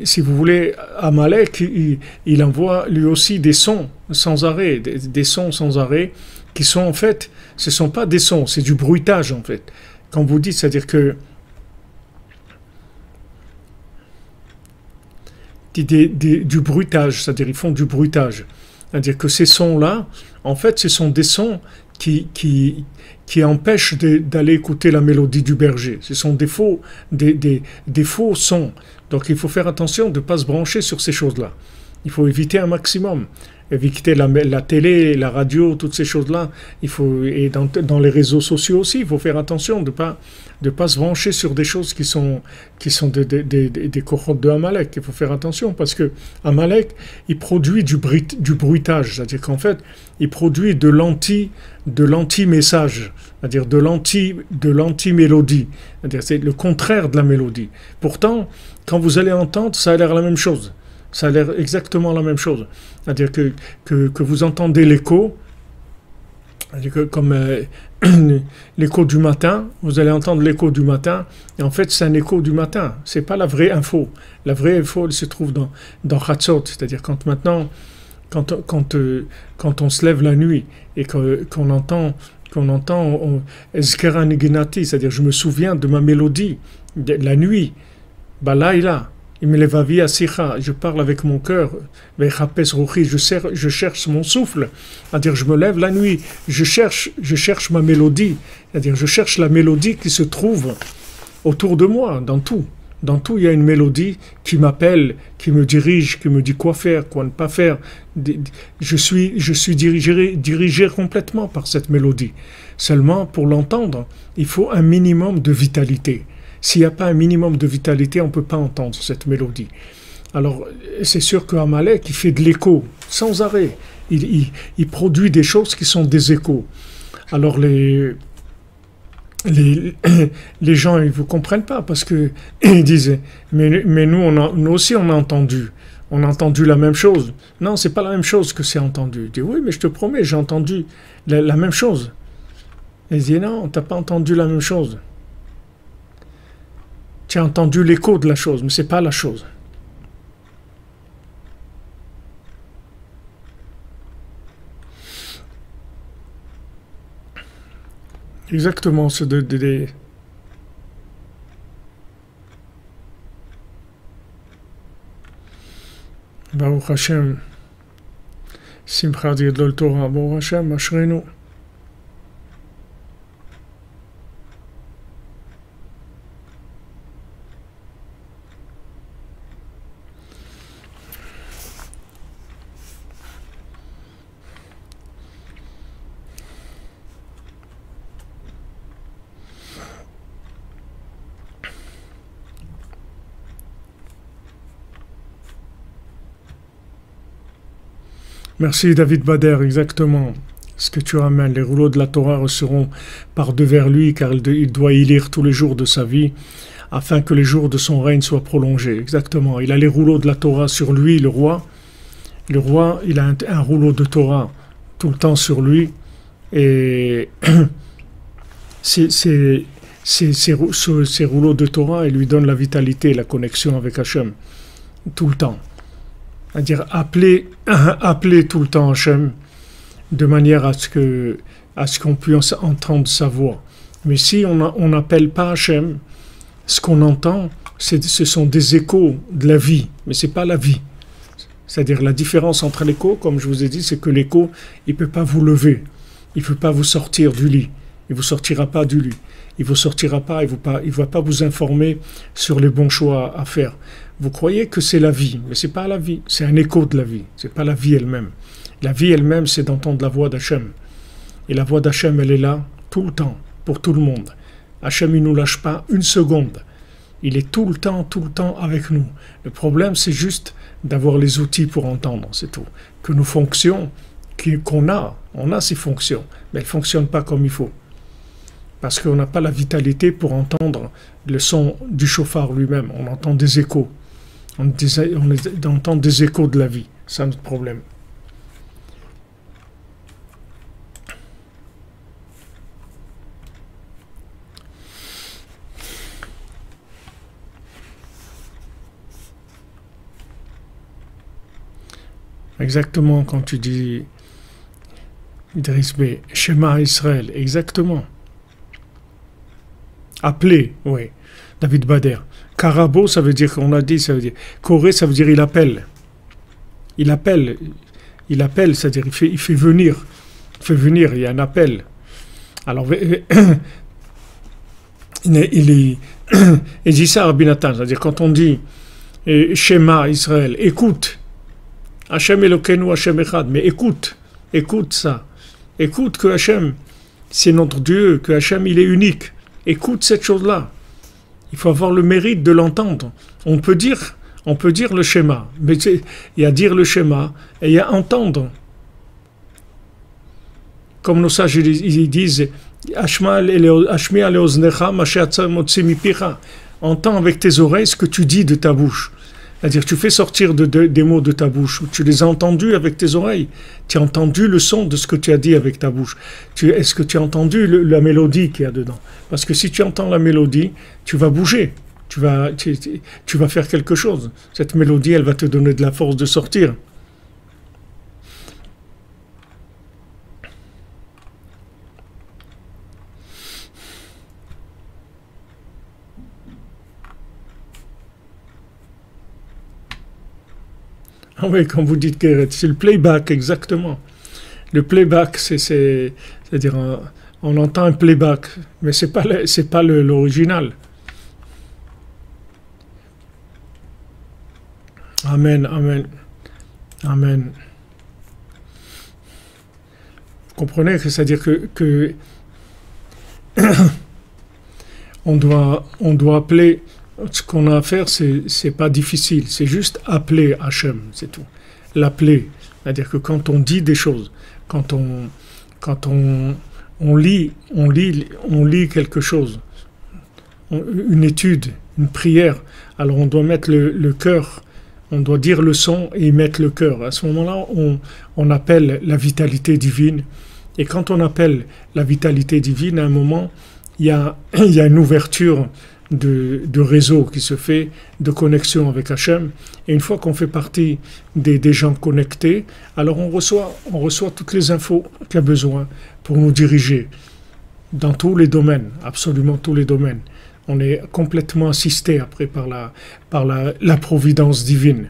si vous voulez, Amalek, il, il, envoie lui aussi des sons sans arrêt, des, sons sans arrêt, qui sont en fait, ce ne sont pas des sons, c'est du bruitage en fait. Quand vous dites, c'est-à-dire que du bruitage, c'est-à-dire ils font du bruitage. C'est-à-dire que ces sons-là, en fait, ce sont des sons qui, qui, qui empêchent d'aller écouter la mélodie du berger. Ce sont des faux, des, des, des faux sons. Donc il faut faire attention de ne pas se brancher sur ces choses-là. Il faut éviter un maximum éviter la, la, télé, la radio, toutes ces choses-là. Il faut et dans, les réseaux sociaux aussi, il faut faire attention de pas de pas se brancher sur des choses qui sont qui sont des des, des, des cohortes de Amalek. Il faut faire attention parce que Amalek, il produit du, bruit, du bruitage, c'est-à-dire qu'en fait, il produit de l'anti de l'anti-message, c'est-à-dire de l'anti de l'anti-mélodie, c'est-à-dire c'est le contraire de la mélodie. Pourtant, quand vous allez entendre, ça a l'air la même chose. Ça a l'air exactement la même chose. C'est-à-dire que, que, vous entendez l'écho, comme euh, l'écho du matin, vous allez entendre l'écho du matin, et en fait c'est un écho du matin, c'est pas la vraie info. La vraie info elle se trouve dans, dans c'est-à-dire quand maintenant, quand, quand, euh, quand on se lève la nuit et qu'on entend qu'on entend c'est-à-dire je me souviens de ma mélodie de la nuit, bah là il a je parle avec mon cœur, je, je cherche mon souffle, c'est-à-dire je me lève la nuit, je cherche, je cherche ma mélodie, c'est-à-dire je cherche la mélodie qui se trouve autour de moi, dans tout. Dans tout, il y a une mélodie qui m'appelle, qui me dirige, qui me dit quoi faire, quoi ne pas faire. Je suis, je suis dirigé, dirigé complètement par cette mélodie. Seulement, pour l'entendre, il faut un minimum de vitalité. S'il n'y a pas un minimum de vitalité, on ne peut pas entendre cette mélodie. Alors, c'est sûr qu'Amalek, il fait de l'écho, sans arrêt. Il, produit des choses qui sont des échos. Alors, les, gens ils vous comprennent pas parce que ils disent mais, nous, aussi on a entendu on a entendu la même chose non c'est pas la même chose que c'est entendu il dit oui mais je te promets j'ai entendu la, même chose il dit non t'as pas entendu la même chose tu as entendu l'écho de la chose mais c'est pas la chose. Exactement, ce de, de, de Baruch Hashem, Simcha Diedlol Torah, Baruch Hashem, Ashrenu. Merci David Bader, exactement. Ce que tu ramènes, les rouleaux de la Torah seront par devers lui, car il doit y lire tous les jours de sa vie, afin que les jours de son règne soient prolongés. Exactement. Il a les rouleaux de la Torah sur lui, le roi. Le roi, il a un, rouleau de Torah tout le temps sur lui. Et ces, ces, rouleaux de Torah, ils lui donnent la vitalité, la connexion avec Hachem, tout le temps c'est-à-dire appeler, appeler tout le temps Hachem de manière à ce que à ce qu'on puisse entendre sa voix. Mais si on n'appelle pas Hachem, ce qu'on entend, ce sont des échos de la vie, mais c'est pas la vie. C'est-à-dire la différence entre l'écho, comme je vous ai dit, c'est que l'écho, il peut pas vous lever, il peut pas vous sortir du lit, il vous sortira pas du lit, il vous sortira pas, il ne va pas vous informer sur les bons choix à faire. Vous croyez que c'est la vie, mais c'est pas la vie, c'est un écho de la vie, c'est pas la vie elle-même. La vie elle-même, c'est d'entendre la voix d'Hachem. Et la voix d'Hachem, elle est là tout le temps, pour tout le monde. Hachem, il nous lâche pas une seconde. Il est tout le temps, tout le temps avec nous. Le problème, c'est juste d'avoir les outils pour entendre, c'est tout. Que nos fonctions, qu'on a, on a ces fonctions, mais elles ne fonctionnent pas comme il faut. Parce qu'on n'a pas la vitalité pour entendre le son du chauffard lui-même. On entend des échos on, entend des échos de la vie. C'est notre problème. Exactement, quand tu dis Idriss B, schéma Israël, exactement. Appelé, oui. David Bader. Karabo, ça veut dire, on a dit, ça veut dire. Corée, ça veut dire il appelle. Il appelle. Il appelle, c'est-à-dire il fait, venir. Il fait venir, il y a un appel. Alors, il dit ça à Rabbi c'est-à-dire quand on dit Shema Israël, écoute. Hachem Elokeinu Hachem Echad, mais écoute, écoute ça. Écoute que Hachem, c'est notre Dieu, que Hachem, il est unique. Écoute cette chose-là. Il faut avoir le mérite de l'entendre. On peut dire, on peut dire le schéma, mais il y a dire le schéma et il y a entendre. Comme nos sages ils disent, entends avec tes oreilles ce que tu dis de ta bouche. C'est-à-dire, tu fais sortir des mots de ta bouche, tu les as entendus avec tes oreilles, tu as entendu le son de ce que tu as dit avec ta bouche. Est-ce que tu as entendu la mélodie qu'il y a dedans? Parce que si tu entends la mélodie, tu vas bouger, tu vas, tu vas faire quelque chose. Cette mélodie, elle va te donner de la force de sortir. Ah oui, quand vous dites que c'est le playback, exactement. Le playback, c'est, c'est-à-dire, on entend un playback, mais c'est pas, c'est pas l'original. Amen, amen, amen. Vous comprenez que c'est-à-dire que, doit, on doit appeler ce qu'on a à faire, c'est pas difficile, c'est juste appeler Hachem, c'est tout. L'appeler, c'est-à-dire que quand on dit des choses, quand on, quand on, on lit, on lit, on lit quelque chose, une étude, une prière. Alors on doit mettre le, cœur, on doit dire le son et mettre le cœur. À ce moment-là, on, on appelle la vitalité divine. Et quand on appelle la vitalité divine, à un moment, il y a, il y a une ouverture de, réseau qui se fait, de connexion avec Hachem. Et une fois qu'on fait partie des, des, gens connectés, alors on reçoit, on reçoit toutes les infos qu'il a besoin pour nous diriger dans tous les domaines, absolument tous les domaines. On est complètement assisté après par la, par la, la providence divine.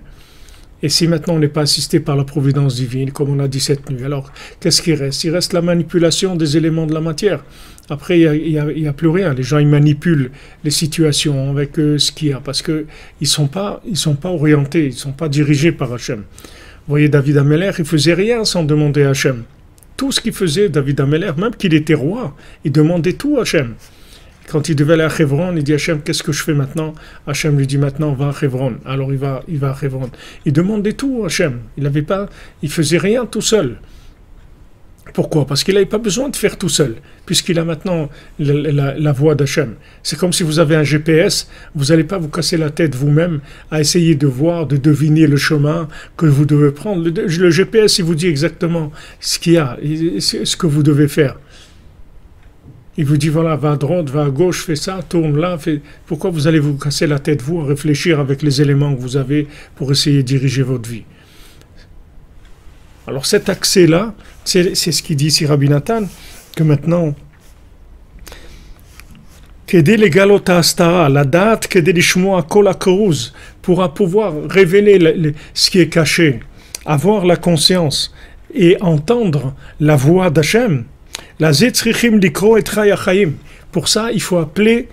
Et si maintenant on n'est pas assisté par la providence divine, comme on a dit cette nuit, alors qu'est-ce qui reste? Il reste la manipulation des éléments de la matière. Après, il n'y a, plus rien. Les gens, ils manipulent les situations avec euh, ce qu'il y a, parce qu'ils ne sont, pas, sont pas orientés, ils ne sont pas dirigés par Hachem. Vous voyez, David Ameller, il faisait rien sans demander à Hachem. Tout ce qu'il faisait, David Ameller, même qu'il était roi, il demandait tout à Hachem. Quand il devait aller à Hebron, il dit Hachem, qu'est-ce que je fais maintenant? Hachem lui dit maintenant, va à Hebron. Alors il va, il va à Hebron. Il demandait tout à Hachem. Il n'avait pas, il faisait rien tout seul. Pourquoi? Parce qu'il n'avait pas besoin de faire tout seul, puisqu'il a maintenant la, voix d'Hachem. C'est comme si vous avez un GPS, vous n'allez pas vous casser la tête vous-même à essayer de voir, de deviner le chemin que vous devez prendre. Le, GPS, il vous dit exactement ce qu'il y a, ce que vous devez faire. Il vous dit voilà, va à droite, va à gauche, fais ça, tourne là. Fais... Pourquoi vous allez vous casser la tête, vous, à réfléchir avec les éléments que vous avez pour essayer de diriger votre vie? Alors cet accès-là, c'est ce qu'il dit ici Rabbi Nathan, que maintenant, la date pourra pouvoir révéler ce qui est caché, avoir la conscience et entendre la voix d'Hachem. La et Pour ça, il faut appeler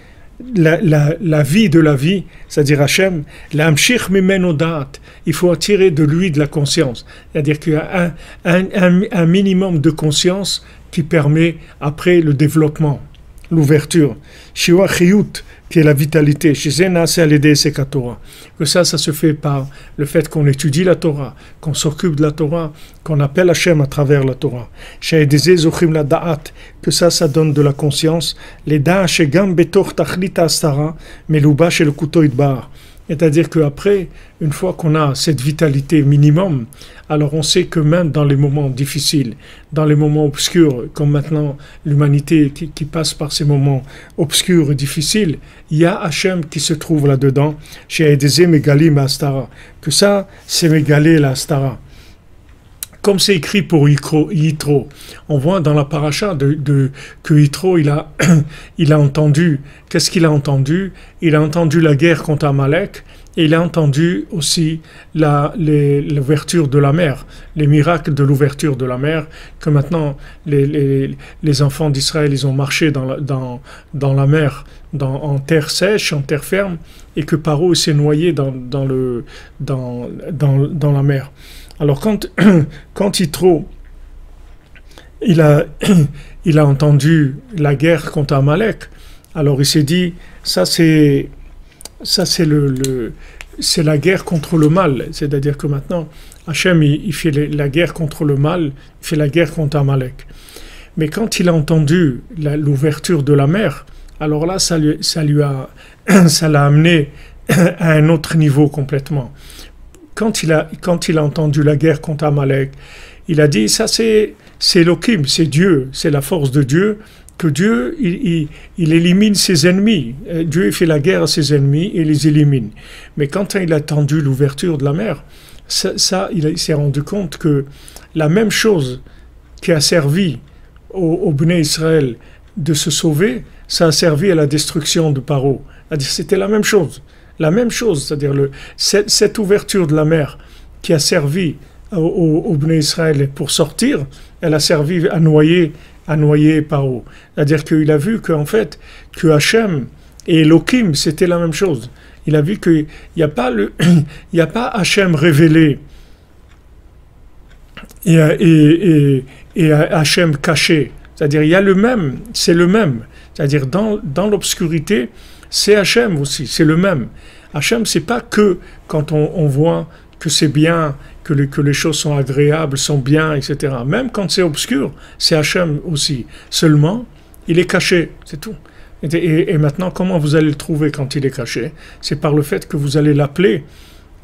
la, la, la, vie de la vie, c'est-à-dire Hachem, l'amshich mimenodat, il faut attirer de lui de la conscience. C'est-à-dire qu'il y a un, un, un, minimum de conscience qui permet après le développement, l'ouverture. Qui est la vitalité. Chez Torah. Que ça, ça se fait par le fait qu'on étudie la Torah, qu'on s'occupe de la Torah, qu'on appelle Hachem à travers la Torah. Chez la Da'at, que ça, ça donne de la conscience. Les Da'a Shegam Betor Tachlita Astara, Meluba chez le couteau c'est-à-dire qu'après, une fois qu'on a cette vitalité minimum, alors on sait que même dans les moments difficiles, dans les moments obscurs, comme maintenant l'humanité qui, passe par ces moments obscurs et difficiles, il y a Hachem qui se trouve là-dedans, chez Edeze Megali Astara. Que ça, c'est Megali la Astara comme c'est écrit pour Yitro, on voit dans la paracha de, que Yitro, il a, il a entendu, qu'est-ce qu'il a entendu? Il a entendu la guerre contre Amalek, et il a entendu aussi l'ouverture de la mer, les miracles de l'ouverture de la mer, que maintenant les, les, enfants d'Israël, ils ont marché dans la, dans, dans la mer, dans, en terre sèche, en terre ferme, et que Paro s'est noyé dans, dans, le, dans, dans la mer. Alors quand, quand il a, il a entendu la guerre contre Amalek, alors il s'est dit, ça c'est, ça c'est le, c'est la guerre contre le mal. C'est-à-dire que maintenant, Hachem, il, fait la guerre contre le mal, il fait la guerre contre Amalek. Mais quand il a entendu l'ouverture de la mer, alors là, ça lui, ça ça l'a amené à un autre niveau complètement quand il a, quand il a entendu la guerre contre Amalek, il a dit, ça c'est, c'est Elohim, c'est Dieu, c'est la force de Dieu, que Dieu, il, il, élimine ses ennemis. Euh, Dieu fait la guerre à ses ennemis et les élimine. Mais quand il a entendu l'ouverture de la mer, ça, il, s'est rendu compte que la même chose qui a servi au, au Israël de se sauver, ça a servi à la destruction de Paro. C'était la même chose. La même chose, c'est-à-dire cette, ouverture de la mer qui a servi au, au, Israël pour sortir, elle a servi à noyer, à noyer Paro. C'est-à-dire qu'il a vu qu'en fait, que Hachem et Elohim, c'était la même chose. Il a vu qu'il n'y a pas Hachem révélé et, et, Hachem caché. C'est-à-dire, il y a le même, c'est le même. C'est-à-dire, dans l'obscurité, c'est Hachem aussi, c'est le même. Hachem, c'est pas que quand on, voit que c'est bien, que, les choses sont agréables, sont bien, etc. Même quand c'est obscur, c'est Hachem aussi. Seulement, il est caché, c'est tout. Et, maintenant, comment vous allez le trouver quand il est caché? C'est par le fait que vous allez l'appeler.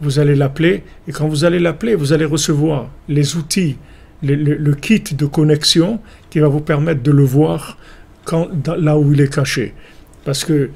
Vous allez l'appeler, et quand vous allez l'appeler, vous allez recevoir les outils, le, kit de connexion qui va vous permettre de le voir là où il est caché. Parce que,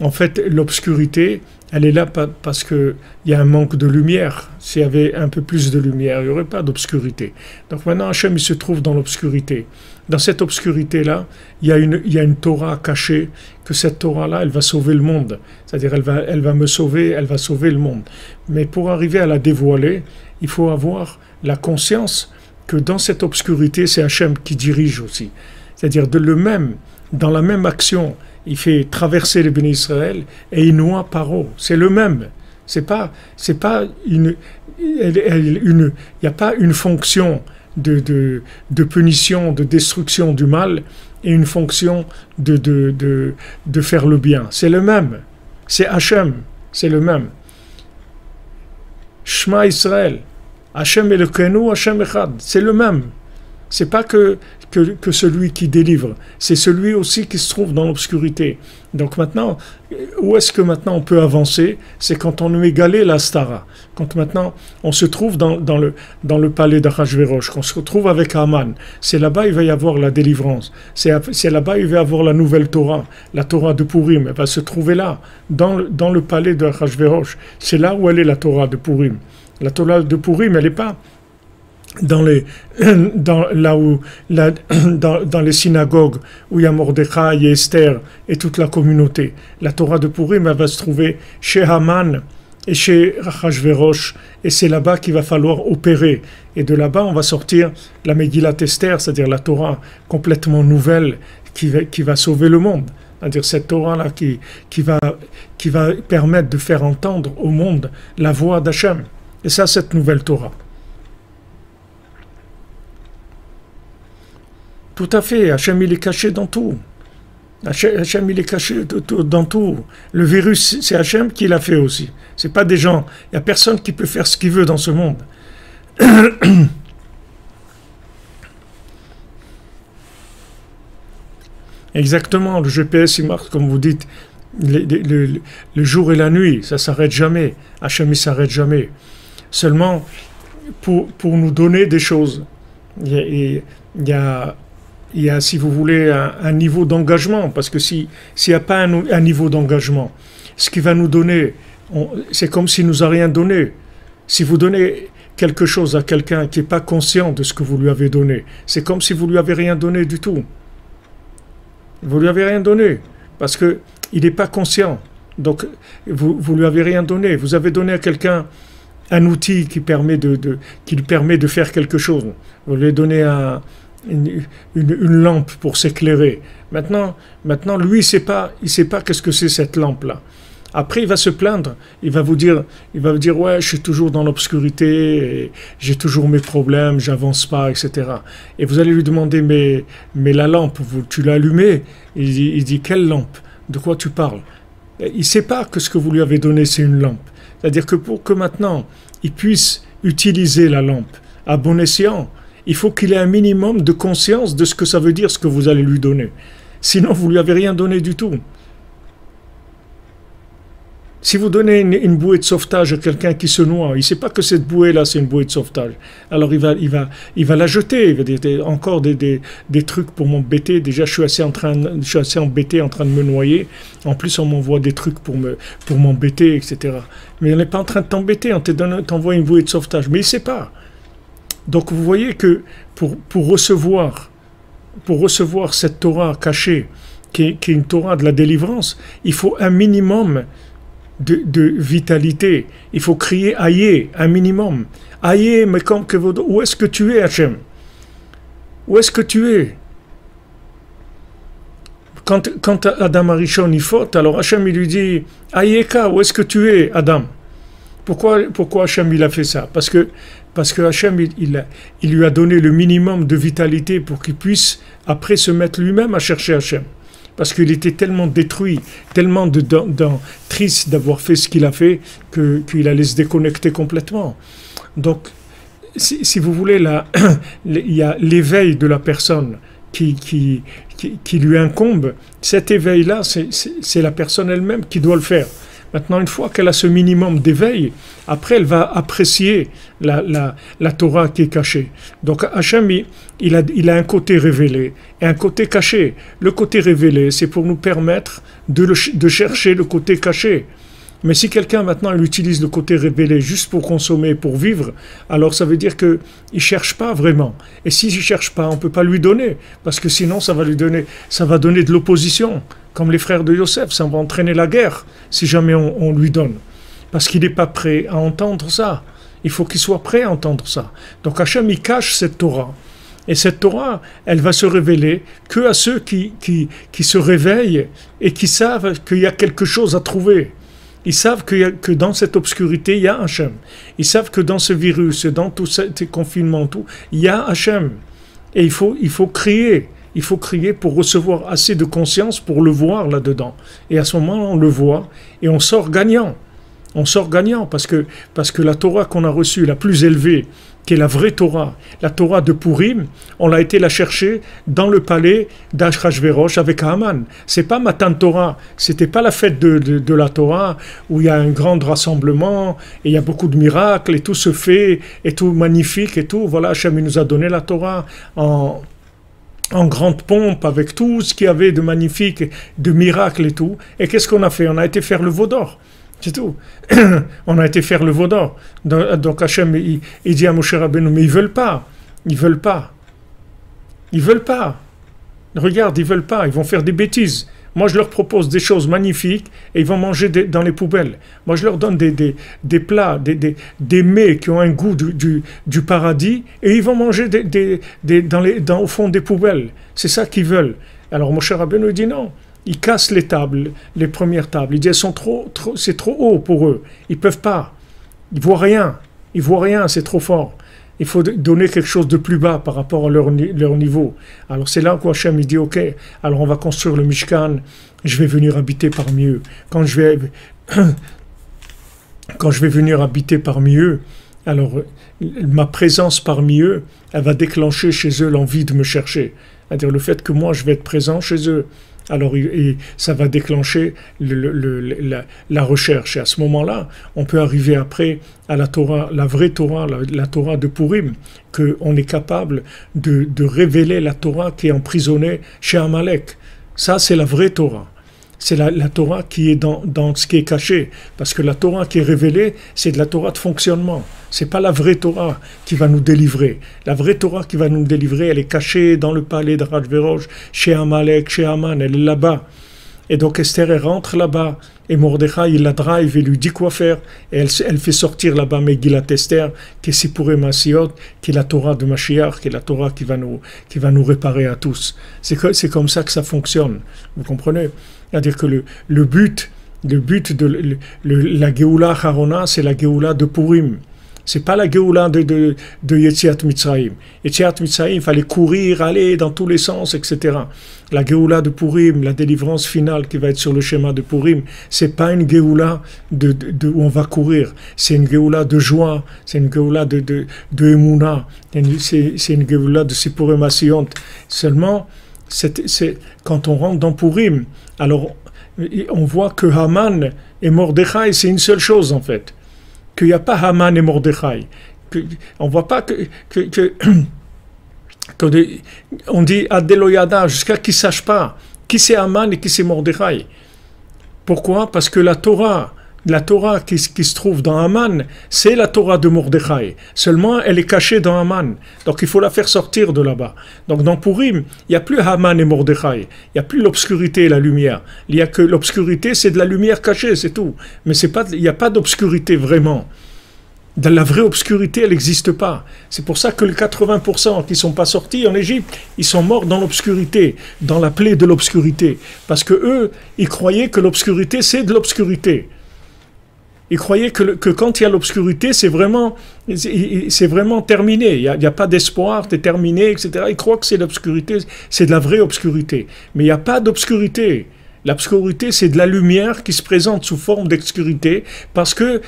en fait, l'obscurité, elle est là parce qu'il y a un manque de lumière. S'il y avait un peu plus de lumière, il n'y aurait pas d'obscurité. Donc maintenant, Hachem, il se trouve dans l'obscurité. Dans cette obscurité-là, il, y a une, y a une Torah cachée, que cette Torah-là, elle va sauver le monde. C'est-à-dire, elle va, elle va me sauver, elle va sauver le monde. Mais pour arriver à la dévoiler, il faut avoir la conscience que dans cette obscurité, c'est Hachem qui dirige aussi. C'est-à-dire, de le même, dans la même action, il fait traverser les bénis Israël et il noie Paro. C'est le même. C'est pas, c'est pas une, il n'y a pas une fonction de, de, de, punition, de destruction du mal et une fonction de, de, de, faire le bien. C'est le même. C'est Hachem. C'est le même. Shema Israël. Hachem le Kenu, Hachem Echad. C'est le même. C'est pas que que, celui qui délivre. C'est celui aussi qui se trouve dans l'obscurité. Donc maintenant, où est-ce que maintenant on peut avancer? C'est quand on a égalé la stara. Quand maintenant on se trouve dans, le, dans le palais d'Achashverosh, qu'on se retrouve avec Haman. C'est là-bas il va y avoir la délivrance. C'est là-bas il va y avoir la nouvelle Torah. La Torah de Purim, elle va se trouver là, dans le, dans le palais d'Achashverosh. C'est là où elle est la Torah de Purim. La Torah de Purim, elle n'est pas dans les, dans, là où, dans, dans, les synagogues où il y a Mordechai et Esther et toute la communauté. La Torah de Purim va se trouver chez Haman et chez Rachverosh et c'est là-bas qu'il va falloir opérer. Et de là-bas, on va sortir la Megillat Esther, c'est-à-dire la Torah complètement nouvelle qui va, qui va sauver le monde. C'est-à-dire cette Torah-là qui, qui, va, qui va permettre de faire entendre au monde la voix d'Hachem. Et ça, cette nouvelle Torah. Tout à fait, Hachem il est caché dans tout. Hachem il est caché dans tout. Le virus, c'est Hachem qui l'a fait aussi. C'est pas des gens. Il n'y a personne qui peut faire ce qu'il veut dans ce monde. Exactement, le GPS il marque, comme vous dites, le, jour et la nuit, ça s'arrête jamais. Hachem il s'arrête jamais. Seulement pour, nous donner des choses. il y a, si vous voulez, un, niveau d'engagement, parce que s'il n'y a pas un, niveau d'engagement, ce qui va nous donner, c'est comme s'il nous a rien donné. Si vous donnez quelque chose à quelqu'un qui n'est pas conscient de ce que vous lui avez donné, c'est comme si vous lui avez rien donné du tout. Vous lui avez rien donné, parce que il n'est pas conscient. Donc, vous, vous lui avez rien donné. Vous avez donné à quelqu'un un outil qui, permet de, qui lui permet de faire quelque chose. Vous lui avez donné un, une, lampe pour s'éclairer. Maintenant, maintenant, lui, il sait pas, il sait pas qu'est-ce que c'est cette lampe-là. Après, il va se plaindre. Il va vous dire, il va vous dire, ouais, je suis toujours dans l'obscurité, j'ai toujours mes problèmes, j'avance pas, etc. Et vous allez lui demander, mais, mais la lampe, tu l'as allumée? Il il dit, quelle lampe? De quoi tu parles? Il ne sait pas que ce que vous lui avez donné, c'est une lampe. C'est-à-dire que pour que maintenant, il puisse utiliser la lampe à bon escient, il faut qu'il ait un minimum de conscience de ce que ça veut dire, ce que vous allez lui donner. Sinon, vous lui avez rien donné du tout. Si vous donnez une, bouée de sauvetage à quelqu'un qui se noie, il ne sait pas que cette bouée-là, c'est une bouée de sauvetage. Alors il va, il va, il va la jeter. Il va dire encore des, des, trucs pour m'embêter. Déjà, je suis assez en train, je suis assez embêté, en train de me noyer. En plus, on m'envoie des trucs pour me, pour m'embêter, etc. Mais on n'est pas en train de t'embêter. On t'envoie une bouée de sauvetage. Mais il ne sait pas. Donc vous voyez que pour, pour, recevoir, pour recevoir cette Torah cachée, qui est, qui est, une Torah de la délivrance, il faut un minimum de, de vitalité. Il faut crier Aïe, un minimum. Aïe, mais comme que où est-ce que tu es, Hachem? Où est-ce que tu es? Quand, quand Adam Arishon y faute, alors Hachem il lui dit Aïeka, où est-ce que tu es, Adam? Pourquoi, pourquoi Hachem il a fait ça? Parce que parce que Hachem, il, lui a donné le minimum de vitalité pour qu'il puisse après se mettre lui-même à chercher Hachem. parce qu'il était tellement détruit, tellement triste d'avoir fait ce qu'il a fait, qu'il allait se déconnecter complètement. Donc, si, vous voulez, là, il y a l'éveil de la personne qui, qui, qui lui incombe. Cet éveil-là, c'est la personne elle-même qui doit le faire. Maintenant, une fois qu'elle a ce minimum d'éveil, après, elle va apprécier la, la, la, Torah qui est cachée. Donc, Hachem, il a, il a un côté révélé et un côté caché. Le côté révélé, c'est pour nous permettre de, de chercher le côté caché. Mais si quelqu'un maintenant il utilise le côté révélé juste pour consommer, pour vivre, alors ça veut dire qu'il ne cherche pas vraiment. Et s'il ne cherche pas, on ne peut pas lui donner, parce que sinon ça va lui donner, ça va donner de l'opposition, comme les frères de Yosef, ça va entraîner la guerre si jamais on, lui donne. Parce qu'il n'est pas prêt à entendre ça. Il faut qu'il soit prêt à entendre ça. Donc Hachem, il cache cette Torah. Et cette Torah, elle va se révéler que à ceux qui, qui, qui se réveillent et qui savent qu'il y a quelque chose à trouver. Ils savent que, que dans cette obscurité, il y a Hachem. Ils savent que dans ce virus, dans tous ces confinements, tout, il y a Hachem. Et il faut, il faut crier. Il faut crier pour recevoir assez de conscience pour le voir là-dedans. Et à ce moment, on le voit et on sort gagnant. On sort gagnant parce que, parce que la Torah qu'on a reçue, la plus élevée, qui est la vraie Torah, la Torah de Purim, on l'a été la chercher dans le palais d'Ashrashverosh avec Haman. C'est pas Matan Torah, c'était pas la fête de, de, la Torah où il y a un grand rassemblement et il y a beaucoup de miracles et tout se fait et tout magnifique et tout. Voilà, Hachem nous a donné la Torah en en grande pompe avec tout ce qu'il y avait de magnifique, de miracles et tout. Et qu'est-ce qu'on a fait? On a été faire le veau d'or. C'est tout. on a été faire le vaudor. Donc Hachem, il, dit à Moshe Rabbeinu, mais ils veulent pas. Ils veulent pas. Ils veulent pas. Regarde, ils veulent pas. Ils vont faire des bêtises. Moi, je leur propose des choses magnifiques et ils vont manger dans les poubelles. Moi, je leur donne des, des, des plats, des, des, des, mets qui ont un goût du, du, du paradis et ils vont manger dans les, dans, au fond des poubelles. C'est ça qu'ils veulent. Alors, Moshe Rabbeinu dit non ils cassent les tables, les premières tables. Trop, trop c'est trop haut pour eux. Ils peuvent pas. Ils voient rien. Ils voient rien, c'est trop fort. Il faut donner quelque chose de plus bas par rapport à leur, leur niveau. Alors c'est là où Hachem il dit ok, alors on va construire le Mishkan, je vais venir habiter parmi eux. Quand je vais, quand je vais venir habiter parmi eux, alors ma présence parmi eux, elle va déclencher chez eux l'envie de me chercher. C'est-à-dire le fait que moi je vais être présent chez eux alors ça va déclencher la, recherche. Et à ce moment-là, on peut arriver après à la Torah, la vraie Torah, la, Torah de Purim, qu'on est capable de, de révéler la Torah qui est emprisonnée chez Amalek. Ça, c'est la vraie Torah c'est la, Torah qui est dans, dans, ce qui est caché. Parce que la Torah qui est révélée, c'est de la Torah de fonctionnement. C'est pas la vraie Torah qui va nous délivrer. La vraie Torah qui va nous délivrer, elle est cachée dans le palais de Rajverosh, chez Amalek, chez Aman, elle est là-bas. Et donc Esther, elle rentre là-bas. Et Mordechai, il la drive et lui dit quoi faire. Et elle, elle fait sortir là-bas Megillat Esther, qui est Sipuré Masiot, qui est la Torah de Mashiach, qui est la Torah qui va nous, qui va nous réparer à tous. C'est comme ça que ça fonctionne. Vous comprenez? C'est-à-dire que le, le, but, le but de la Geoula Harona, c'est la Geoula de Purim. C'est pas la Geoula de, de, de Yetziat Mitzrayim. Yetziat Mitzrayim, il fallait courir, aller dans tous les sens, etc. La Geoula de Purim, la délivrance finale qui va être sur le schéma de Purim, c'est pas une Geoula de, de, où on va courir. C'est une Geoula de joie, c'est une Geoula de, de, Emouna, c'est une Geoula de Sipurim Seulement, c'est quand on rentre dans Purim, alors on voit que Haman et Mordechai, c'est une seule chose en fait. Qu'il n'y a pas Haman et Mordechai. on ne voit pas que, que, on dit Adeloyada jusqu'à qu'ils ne sachent pas qui c'est Haman et qui c'est Mordechai. Pourquoi? Parce que la Torah, la Torah qui, se trouve dans Haman, c'est la Torah de Mordechai. Seulement, elle est cachée dans Haman. Donc, il faut la faire sortir de là-bas. Donc, dans Purim, il n'y a plus Haman et Mordechai. Il n'y a plus l'obscurité et la lumière. Il n'y a que l'obscurité, c'est de la lumière cachée, c'est tout. Mais il n'y a pas d'obscurité vraiment. Dans la vraie obscurité, elle n'existe pas. C'est pour ça que les 80% qui ne sont pas sortis en Égypte, ils sont morts dans l'obscurité, dans la plaie de l'obscurité. Parce que eux, ils croyaient que l'obscurité, c'est de l'obscurité. Ils croyaient que, que quand il y a l'obscurité, c'est vraiment, c'est vraiment terminé. Il n'y a, pas d'espoir, c'est terminé, etc. Ils croient que c'est l'obscurité, c'est de la vraie obscurité. Mais il n'y a pas d'obscurité. L'obscurité, c'est de la lumière qui se présente sous forme d'obscurité parce que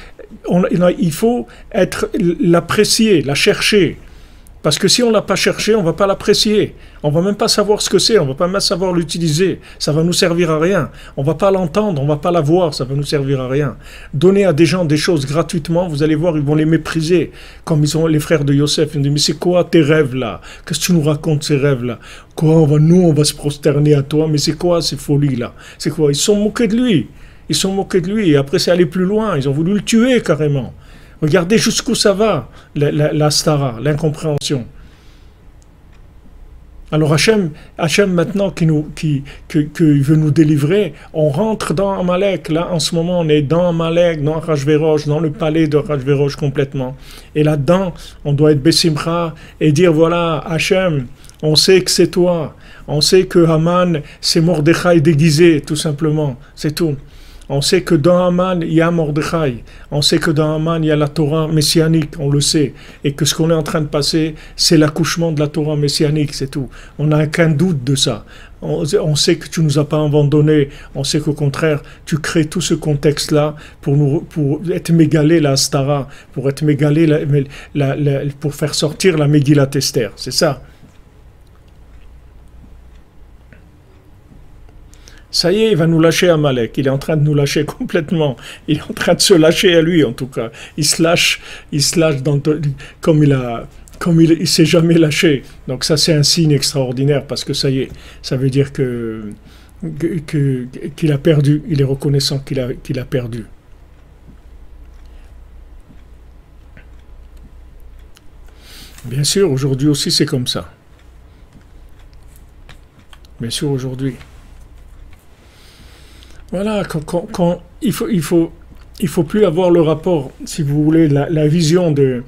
on, il faut être l'apprécier, la chercher. Parce que si on ne l'a pas cherché, on ne va pas l'apprécier. On ne va même pas savoir ce que c'est, on ne va pas même savoir l'utiliser. Ça va nous servir à rien. On ne va pas l'entendre, on ne va pas la voir, ça va nous servir à rien. Donner à des gens des choses gratuitement, vous allez voir, ils vont les mépriser. Comme ils ont les frères de Yosef, ils disent, mais c'est quoi tes rêves là? Qu'est-ce que tu nous racontes ces rêves là? Quoi, on va, nous, on va se prosterner à toi, mais c'est quoi ces folies là? C'est quoi? Ils sont moqués de lui. Ils sont moqués de lui. Et après, c'est aller plus loin. Ils ont voulu le tuer carrément. Regardez jusqu'où ça va, la, stara, l'incompréhension. Alors Hachem, Hachem maintenant qui, nous, qui, veut nous délivrer, on rentre dans Amalek. Là, en ce moment, on est dans Amalek, dans Rajverosh, dans le palais de Rajverosh complètement. Et là-dedans, on doit être Bessimcha et dire voilà, Hachem, on sait que c'est toi. On sait que Haman, c'est Mordechai déguisé, tout simplement. C'est tout. On sait que dans Haman, il y a Mordechai. On sait que dans Haman, il y a la Torah messianique, on le sait. Et que ce qu'on est en train de passer, c'est l'accouchement de la Torah messianique, c'est tout. On n'a aucun doute de ça. On, sait que tu nous as pas abandonnés. On sait qu'au contraire, tu crées tout ce contexte-là pour, être mégalé la Stara, pour être mégalé pour faire sortir la Megillat Esther. C'est ça. Ça y est, il va nous lâcher Amalek. Il est en train de nous lâcher complètement. Il est en train de se lâcher à lui, en tout cas. Il se lâche, il se lâche comme il a, comme il s'est jamais lâché. Donc ça, c'est un signe extraordinaire parce que ça y est, ça veut dire que qu'il a perdu. Il est reconnaissant qu'il a, qu'il a perdu. Bien sûr, aujourd'hui aussi, c'est comme ça. Bien sûr, aujourd'hui. Voilà, quand, il faut, il faut, il faut plus avoir le rapport, si vous voulez, la, vision de,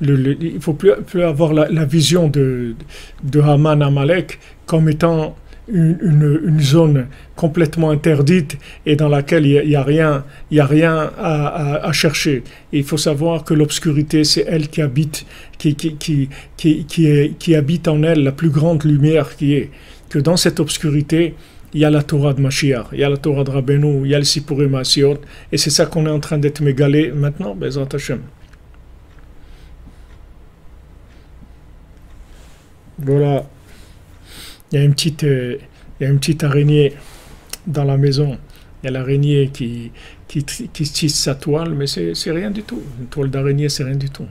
le, il faut plus, plus avoir la, vision de, de Haman Amalek comme étant une, une, zone complètement interdite et dans laquelle il n'y a, rien, il y a rien à, à, chercher. il faut savoir que l'obscurité, c'est elle qui habite, qui, qui, qui, qui, qui habite en elle la plus grande lumière qui est. Que dans cette obscurité, il y a la Torah de Mashiach, il y a la Torah de Rabbeinu, il y a le Sipurim Asiot, et c'est ça qu'on est en train d'être mégalé maintenant, Bezrat Hashem. Voilà, il y a une petite, euh, il y a une petite araignée dans la maison. Il y a l'araignée qui, qui, tisse sa toile, mais c'est rien du tout. Une toile d'araignée, c'est rien du tout.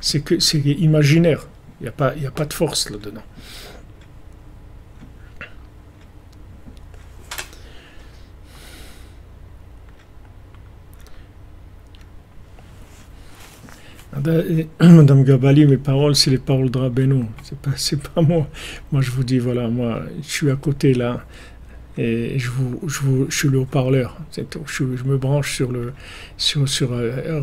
C'est imaginaire. Il n'y a, a pas de force là-dedans. Madame Gabali, mes paroles, c'est les paroles de Rabbeinu. C'est pas, c'est pas moi. Moi, je vous dis, voilà, moi, je suis à côté là, et je, vous, je, vous, je suis le haut-parleur. Je, je, me branche sur le, sur, sur euh,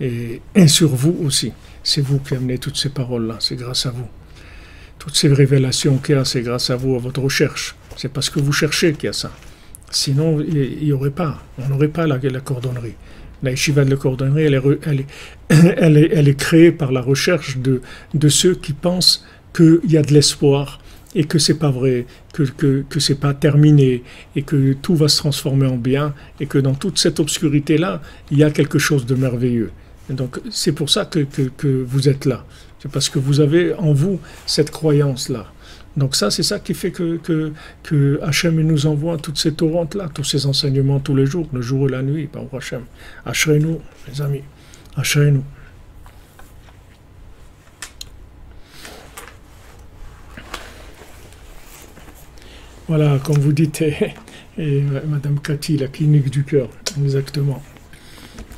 et, sur vous aussi. C'est vous qui amenez toutes ces paroles-là. C'est grâce à vous. Toutes ces révélations qu'il y a, c'est grâce à vous, à votre recherche. C'est parce que vous cherchez qu'il y a ça. Sinon, il n'y aurait pas. On n'aurait pas la, cordonnerie. La yeshiva de la cordonnerie, elle, est, elle, est, créée par la recherche de, ceux qui pensent qu'il y a de l'espoir et que c'est pas vrai, que, que, que c'est pas terminé et que tout va se transformer en bien et que dans toute cette obscurité-là, il y a quelque chose de merveilleux. Et donc c'est pour ça que, vous êtes là. C'est parce que vous avez en vous cette croyance-là. Donc ça, c'est ça qui fait que, que, Hachem nous envoie toutes ces torrentes-là, tous ces enseignements tous les jours, le jour et la nuit, par Hachem. Hachez-nous, les amis. Hachez-nous. Voilà, comme vous dites, et, Madame Cathy, la clinique du cœur, exactement.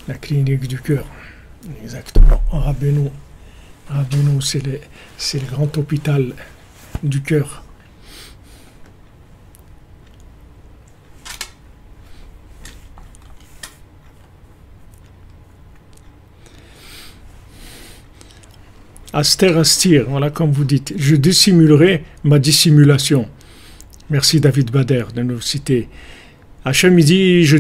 La clinique du cœur, exactement. Rabbeinu, Rabbeinu c'est le grand hôpital du cœur. Aster Astir, voilà comme vous dites. Je dissimulerai ma dissimulation. Merci David Bader de nous citer Hachem dit, je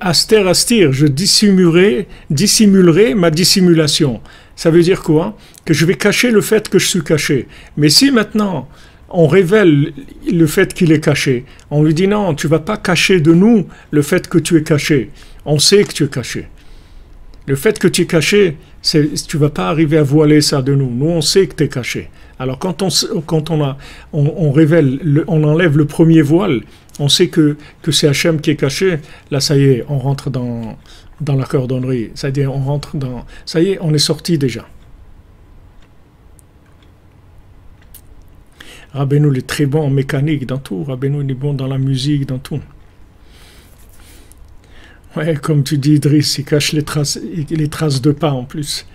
aster astir, je dissimulerai, dissimulerai ma dissimulation. Ça veut dire quoi? Que je vais cacher le fait que je suis caché. Mais si maintenant on révèle le fait qu'il est caché, on lui dit non, tu vas pas cacher de nous le fait que tu es caché. On sait que tu es caché. Le fait que tu es caché, tu vas pas arriver à voiler ça de nous. Nous, on sait que tu es caché. Alors quand on, quand on, a, on, révèle, on enlève le premier voile, on sait que, que c'est Hachem qui est caché, là ça y est, on rentre dans, dans la cordonnerie. C'est-à-dire, on rentre dans. Ça y est, on est sorti déjà. Rabbeinu est très bon en mécanique, dans tout. Rabbeinu est bon dans la musique, dans tout. Ouais, comme tu dis, Idriss, il cache les traces, les traces de pas en plus.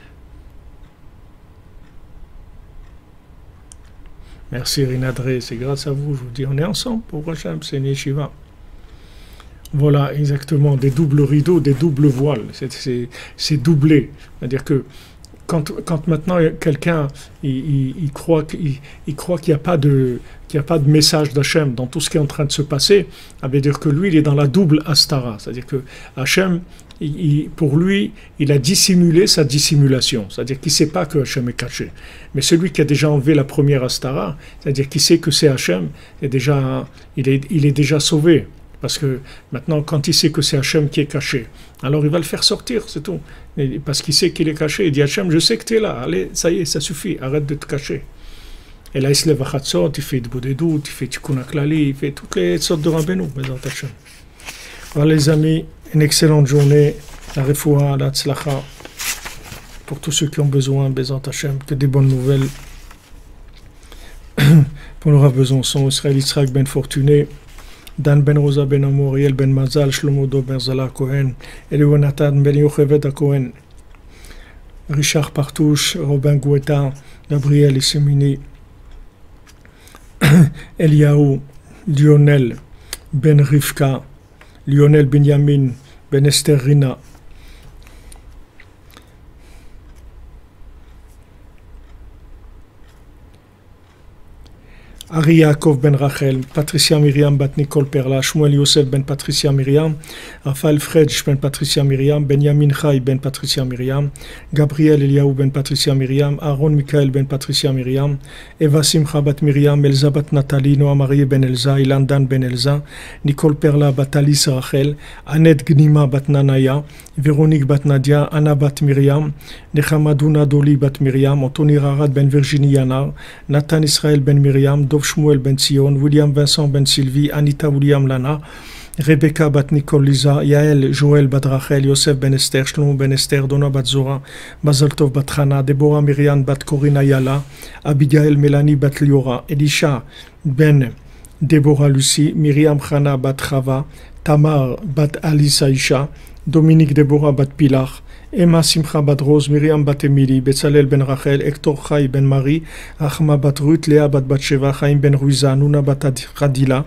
Merci Rinadré, c'est grâce à vous, je vous dis, on est ensemble pour Hachem, c'est Yeshiva. Voilà, exactement, des doubles rideaux, des doubles voiles, c'est doublé. C'est-à-dire que quand, quand maintenant quelqu'un il, croit qu'il n'y a pas de qu'il a pas de message d'Hachem dans tout ce qui est en train de se passer, ça veut dire que lui il est dans la double astara, c'est-à-dire que Hachem pour lui, il a dissimulé sa dissimulation, c'est-à-dire qu'il ne sait pas que Hachem est caché. Mais celui qui a déjà enlevé la première Astara, c'est-à-dire qu'il sait que c'est Hachem, est déjà, il, est, il est déjà sauvé. Parce que maintenant, quand il sait que c'est Hachem qui est caché, alors il va le faire sortir, c'est tout. parce qu'il sait qu'il est caché. Il dit Hachem, je sais que tu es là, allez, ça y est, ça suffit, arrête de te cacher. Et là, il se lève il fait de doutes, il fait Tikkun Klali, il fait toutes les sortes de Rabbeinu, Hachem. Voilà les amis, une excellente journée, la la tzlacha, pour tous ceux qui ont besoin, Bézant Hachem, que des bonnes nouvelles. pour le Rav Besançon, Israël Israël Ben Fortuné, Dan Ben Rosa Ben Amour, Ben Mazal, Shlomo Do Ben Zala Cohen, Eliwanatan Ben Yocheved Cohen, Richard Partouche, Robin Gouetta, Gabriel Issemini, Eliaou, Lionel, Ben Rivka, Lionel Benjamin, Ben Esther Ari Yaakov ben Rachel, Patricia Miriam bat Nicole Perla, Shmuel Yosef ben Patricia Miriam, Raphaël Fredj ben Patricia Miriam, Benjamin Chai ben Patricia Miriam, Gabriel Eliaou ben Patricia Miriam, Aaron Michael ben Patricia Miriam, Eva Simcha bat Miriam, Elza bat Nathalie, Noah Marie ben Elza, Ilan Dan ben Elza, Nicole Perla bat Alice Rachel, Annette Gnima bat Nanaya, Véronique bat Nadia, Anna bat Miriam, Nechamadouna Doli bat Miriam, Anthony Rarat ben Virginie Yanar, Nathan Israël ben Miriam, Shmuel ben Sion, William Vincent ben Sylvie, Anita William Lana, Rebecca bat Nicole Lisa, Yael Joël bat Rachel, Yosef ben Esther, Shlomo ben Esther, Donna bat Zora, Bazaltov bat Hana, Deborah Miriam bat Corina Yala, Abigail Melanie bat Liora, Elisha ben Deborah Lucie, Miriam Hana bat Chava, Tamar bat Alice Aisha, Dominique Deborah bat Pilar, Emma Simcha Rose, Miriam bat Emily, Betzalel ben Rachel, Hector Chai ben Marie, Achma bat Léa bat Batsheva, Chaim ben Ruiza, Nuna bat Radila,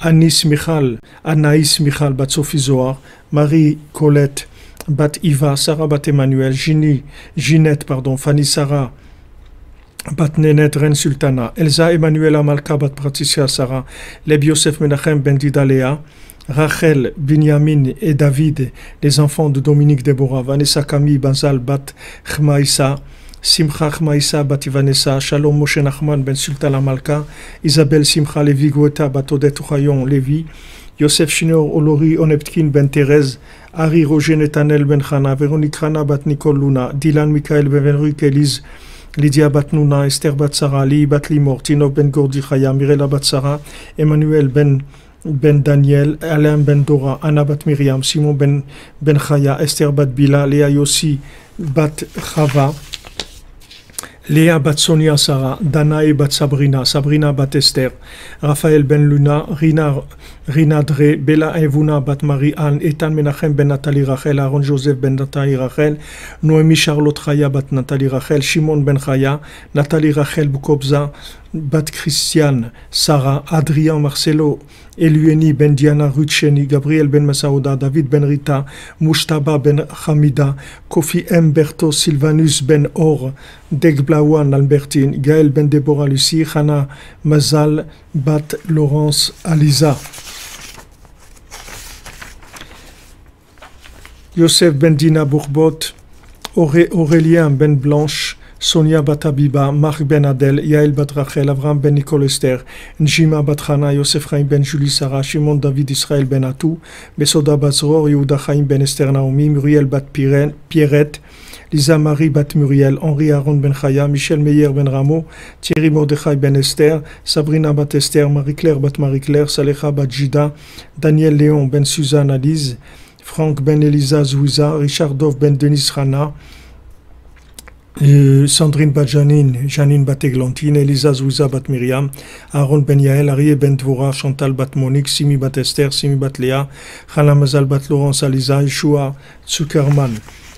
Anis Michal, Anaïs Michal bat Sophie Zohar, Marie Colette bat Iva, Sarah bat Emmanuel, Ginette, pardon, Fanny Sarah, bat Nenet Ren Sultana, Elsa Emmanuel Amalka bat Patricia Sarah, Leb Yosef Menachem ben Didalea, Rachel, Binyamin et David, les enfants de Dominique Deborah, Vanessa Camille, Banzal, Bat Chmaïsa, Simcha Chmaïsa, Bat Vanessa, Shalom Moshe Nachman, Ben Sultan Amalka, Isabelle Simcha Levi Gweta, Bat Odette Rayon Levi, Yosef Shinor Olori Oneptkin Ben Thérèse, Ari Roger Netanel Ben Chana, Véronique Rana Bat Nicole Luna, Dylan Michael Ben Elise, Lydia Bat Nuna, Esther Bat Sarah, Li Bat Limor, Tinov Ben Gordi Chaya, Mirela Bat Sarah, Emmanuel Ben ben Daniel, Alain ben Dora, Anna bat Miriam, Simon ben, ben Chaya, Esther bat Bila, Léa Yossi bat Chava, Léa bat Sonia Sarah, Danae bat Sabrina, Sabrina bat Esther, Raphaël ben Luna, Rina, Rina Dre, Bella Evuna bat Marie-Anne, Ethan Menachem ben Nathalie Rachel, Aaron Joseph ben Nathalie Rachel, Noémie Charlotte Chaya bat Nathalie Rachel, Shimon ben Chaya, Nathalie Rachel Bukobza, bat Christiane, Sarah, Adrien Marcelo, Elueni ben Diana Rutcheni, Gabriel ben Masaouda, David ben Rita, Mushtaba ben Hamida, Kofi M. Berto, Sylvanus ben Or, Degblawan Albertine, Gaël ben Deborah Lucie, Hana Mazal, Bat Laurence Aliza. Yosef ben Dina Bourbot, Aurélien ben Blanche, Sonia Batabiba, Marc ben Adel, Yael bat Rachel, Avram ben Nicole Esther, Njima bat Hana, Yosef Chaim ben Julie Sarah, Shimon David Israël ben Atou, Besoda bat Zror, Yehuda Chaim ben Esther Naomi, Muriel bat Pierrette, Lisa Marie bat Muriel, Henri Aaron ben Chaya, Michel Meyer ben Rameau, Thierry Mordechai ben Esther, Sabrina bat Esther, Marie-Claire bat Marie-Claire, Salecha bat Jida, Daniel Léon ben Suzanne Alize, Franck ben Elisa Zouiza, Richard Dov ben Denis Rana, euh, Sandrine bat Janine, Janine bat Eglantine, Elisa Zouiza bat Myriam, Aaron ben Yael, Arié ben Dvora, Chantal bat Monique, Simi bat Esther, Simi bat Léa, Mazal bat Laurence Aliza, Yeshua Zuckerman,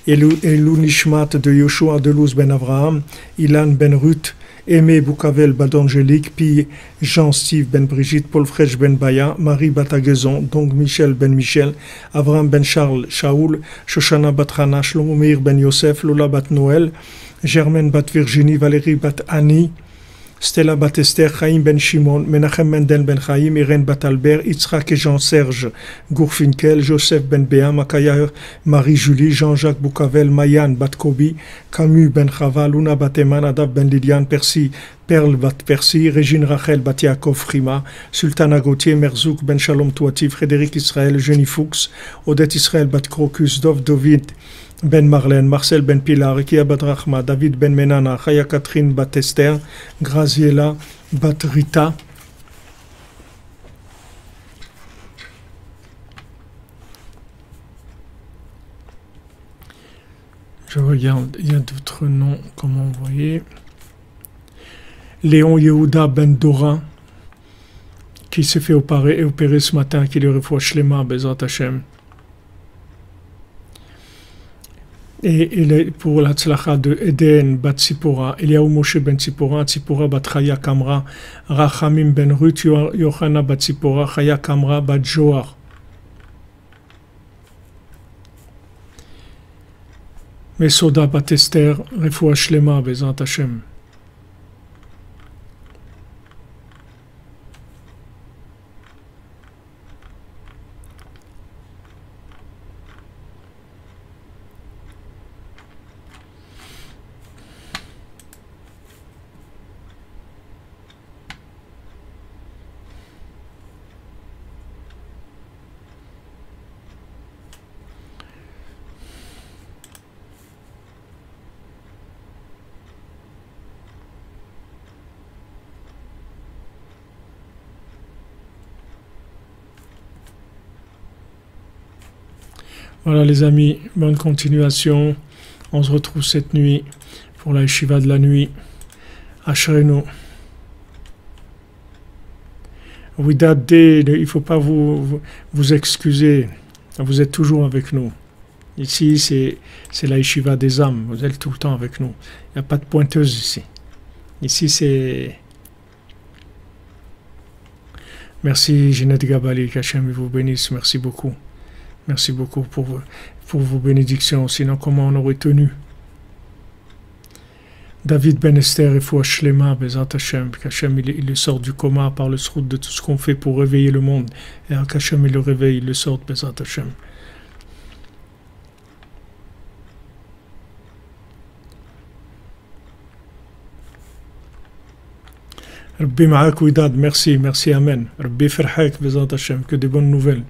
Elou Nishmat de Yoshua de Luz ben Avraham, Ilan ben Ruth, Aimé Boukavel Angélique, puis Jean-Steve Ben Brigitte, Paul Frech Ben Baya, Marie Batagazon, donc Michel Ben Michel, Abraham Ben Charles Shaoul, Shoshana Batrana, Shlomo Ben Yosef, Lola Bat Noël, Germaine Bat Virginie, Valérie Bat Annie, Stella Batester, Chaim Ben Shimon, Menachem Mendel Ben Chaim, Irène Bat Albert, Yitzhak et Jean-Serge Gourfinkel, Joseph Ben Béa, Makaya Marie-Julie, Jean-Jacques Boukavel, Mayan Bat Kobi, Camus Ben Chava, Luna Bateman, Adab Ben Lidiane, Percy, Perle Bat Percy, Régine Rachel Bat Yaakov Frima, Sultana Gauthier, Merzouk Ben Shalom Touati, Frédéric Israël, Jenny Fuchs, Odette Israël Bat Crocus, Dov David, ben Marlène, Marcel Ben Pilar, Ikia Badrachma, David Ben Menana, Chaya Catherine Batester, Graziella Batrita. Je regarde, il y a d'autres noms, comment vous voyez. Léon Yehuda Ben Dora, qui s'est fait opérer, ce matin, qui lui refouche les mains, Bezat Hashem. Et pour la tzlacha de Eden bat Tzipora, Eliaou Moshe ben Tzipora, Tzipora bat Chaya Kamra, Rachamim ben Ruth, Yohana bat Tzipora, Chaya Kamra bat Joar. Mesoda bat Esther, Refoua Shlema, Bezant. Voilà les amis, bonne continuation. On se retrouve cette nuit pour la yeshiva de la nuit. Ashrenu. Widad il ne faut pas vous, vous, excuser. Vous êtes toujours avec nous. Ici, c'est la yeshiva des âmes. Vous êtes tout le temps avec nous. Il n'y a pas de pointeuse ici. Ici, c'est. Merci, Jeanette Gabali. Qu'Hachem vous bénisse. Merci beaucoup. Merci beaucoup pour, pour vos bénédictions. Sinon, comment on aurait tenu? David Ben Esther et Fouach Shlema, Bezat Hashem, qu'Hachem il, le sort du coma par le srout de tout ce qu'on fait pour réveiller le monde. Et qu'Hachem il le réveille, il le sort, Bezat Hashem. Rabbi Ma'ak merci, merci, Amen. Rabbi Ferhak, Bezat Hashem, que des bonnes nouvelles.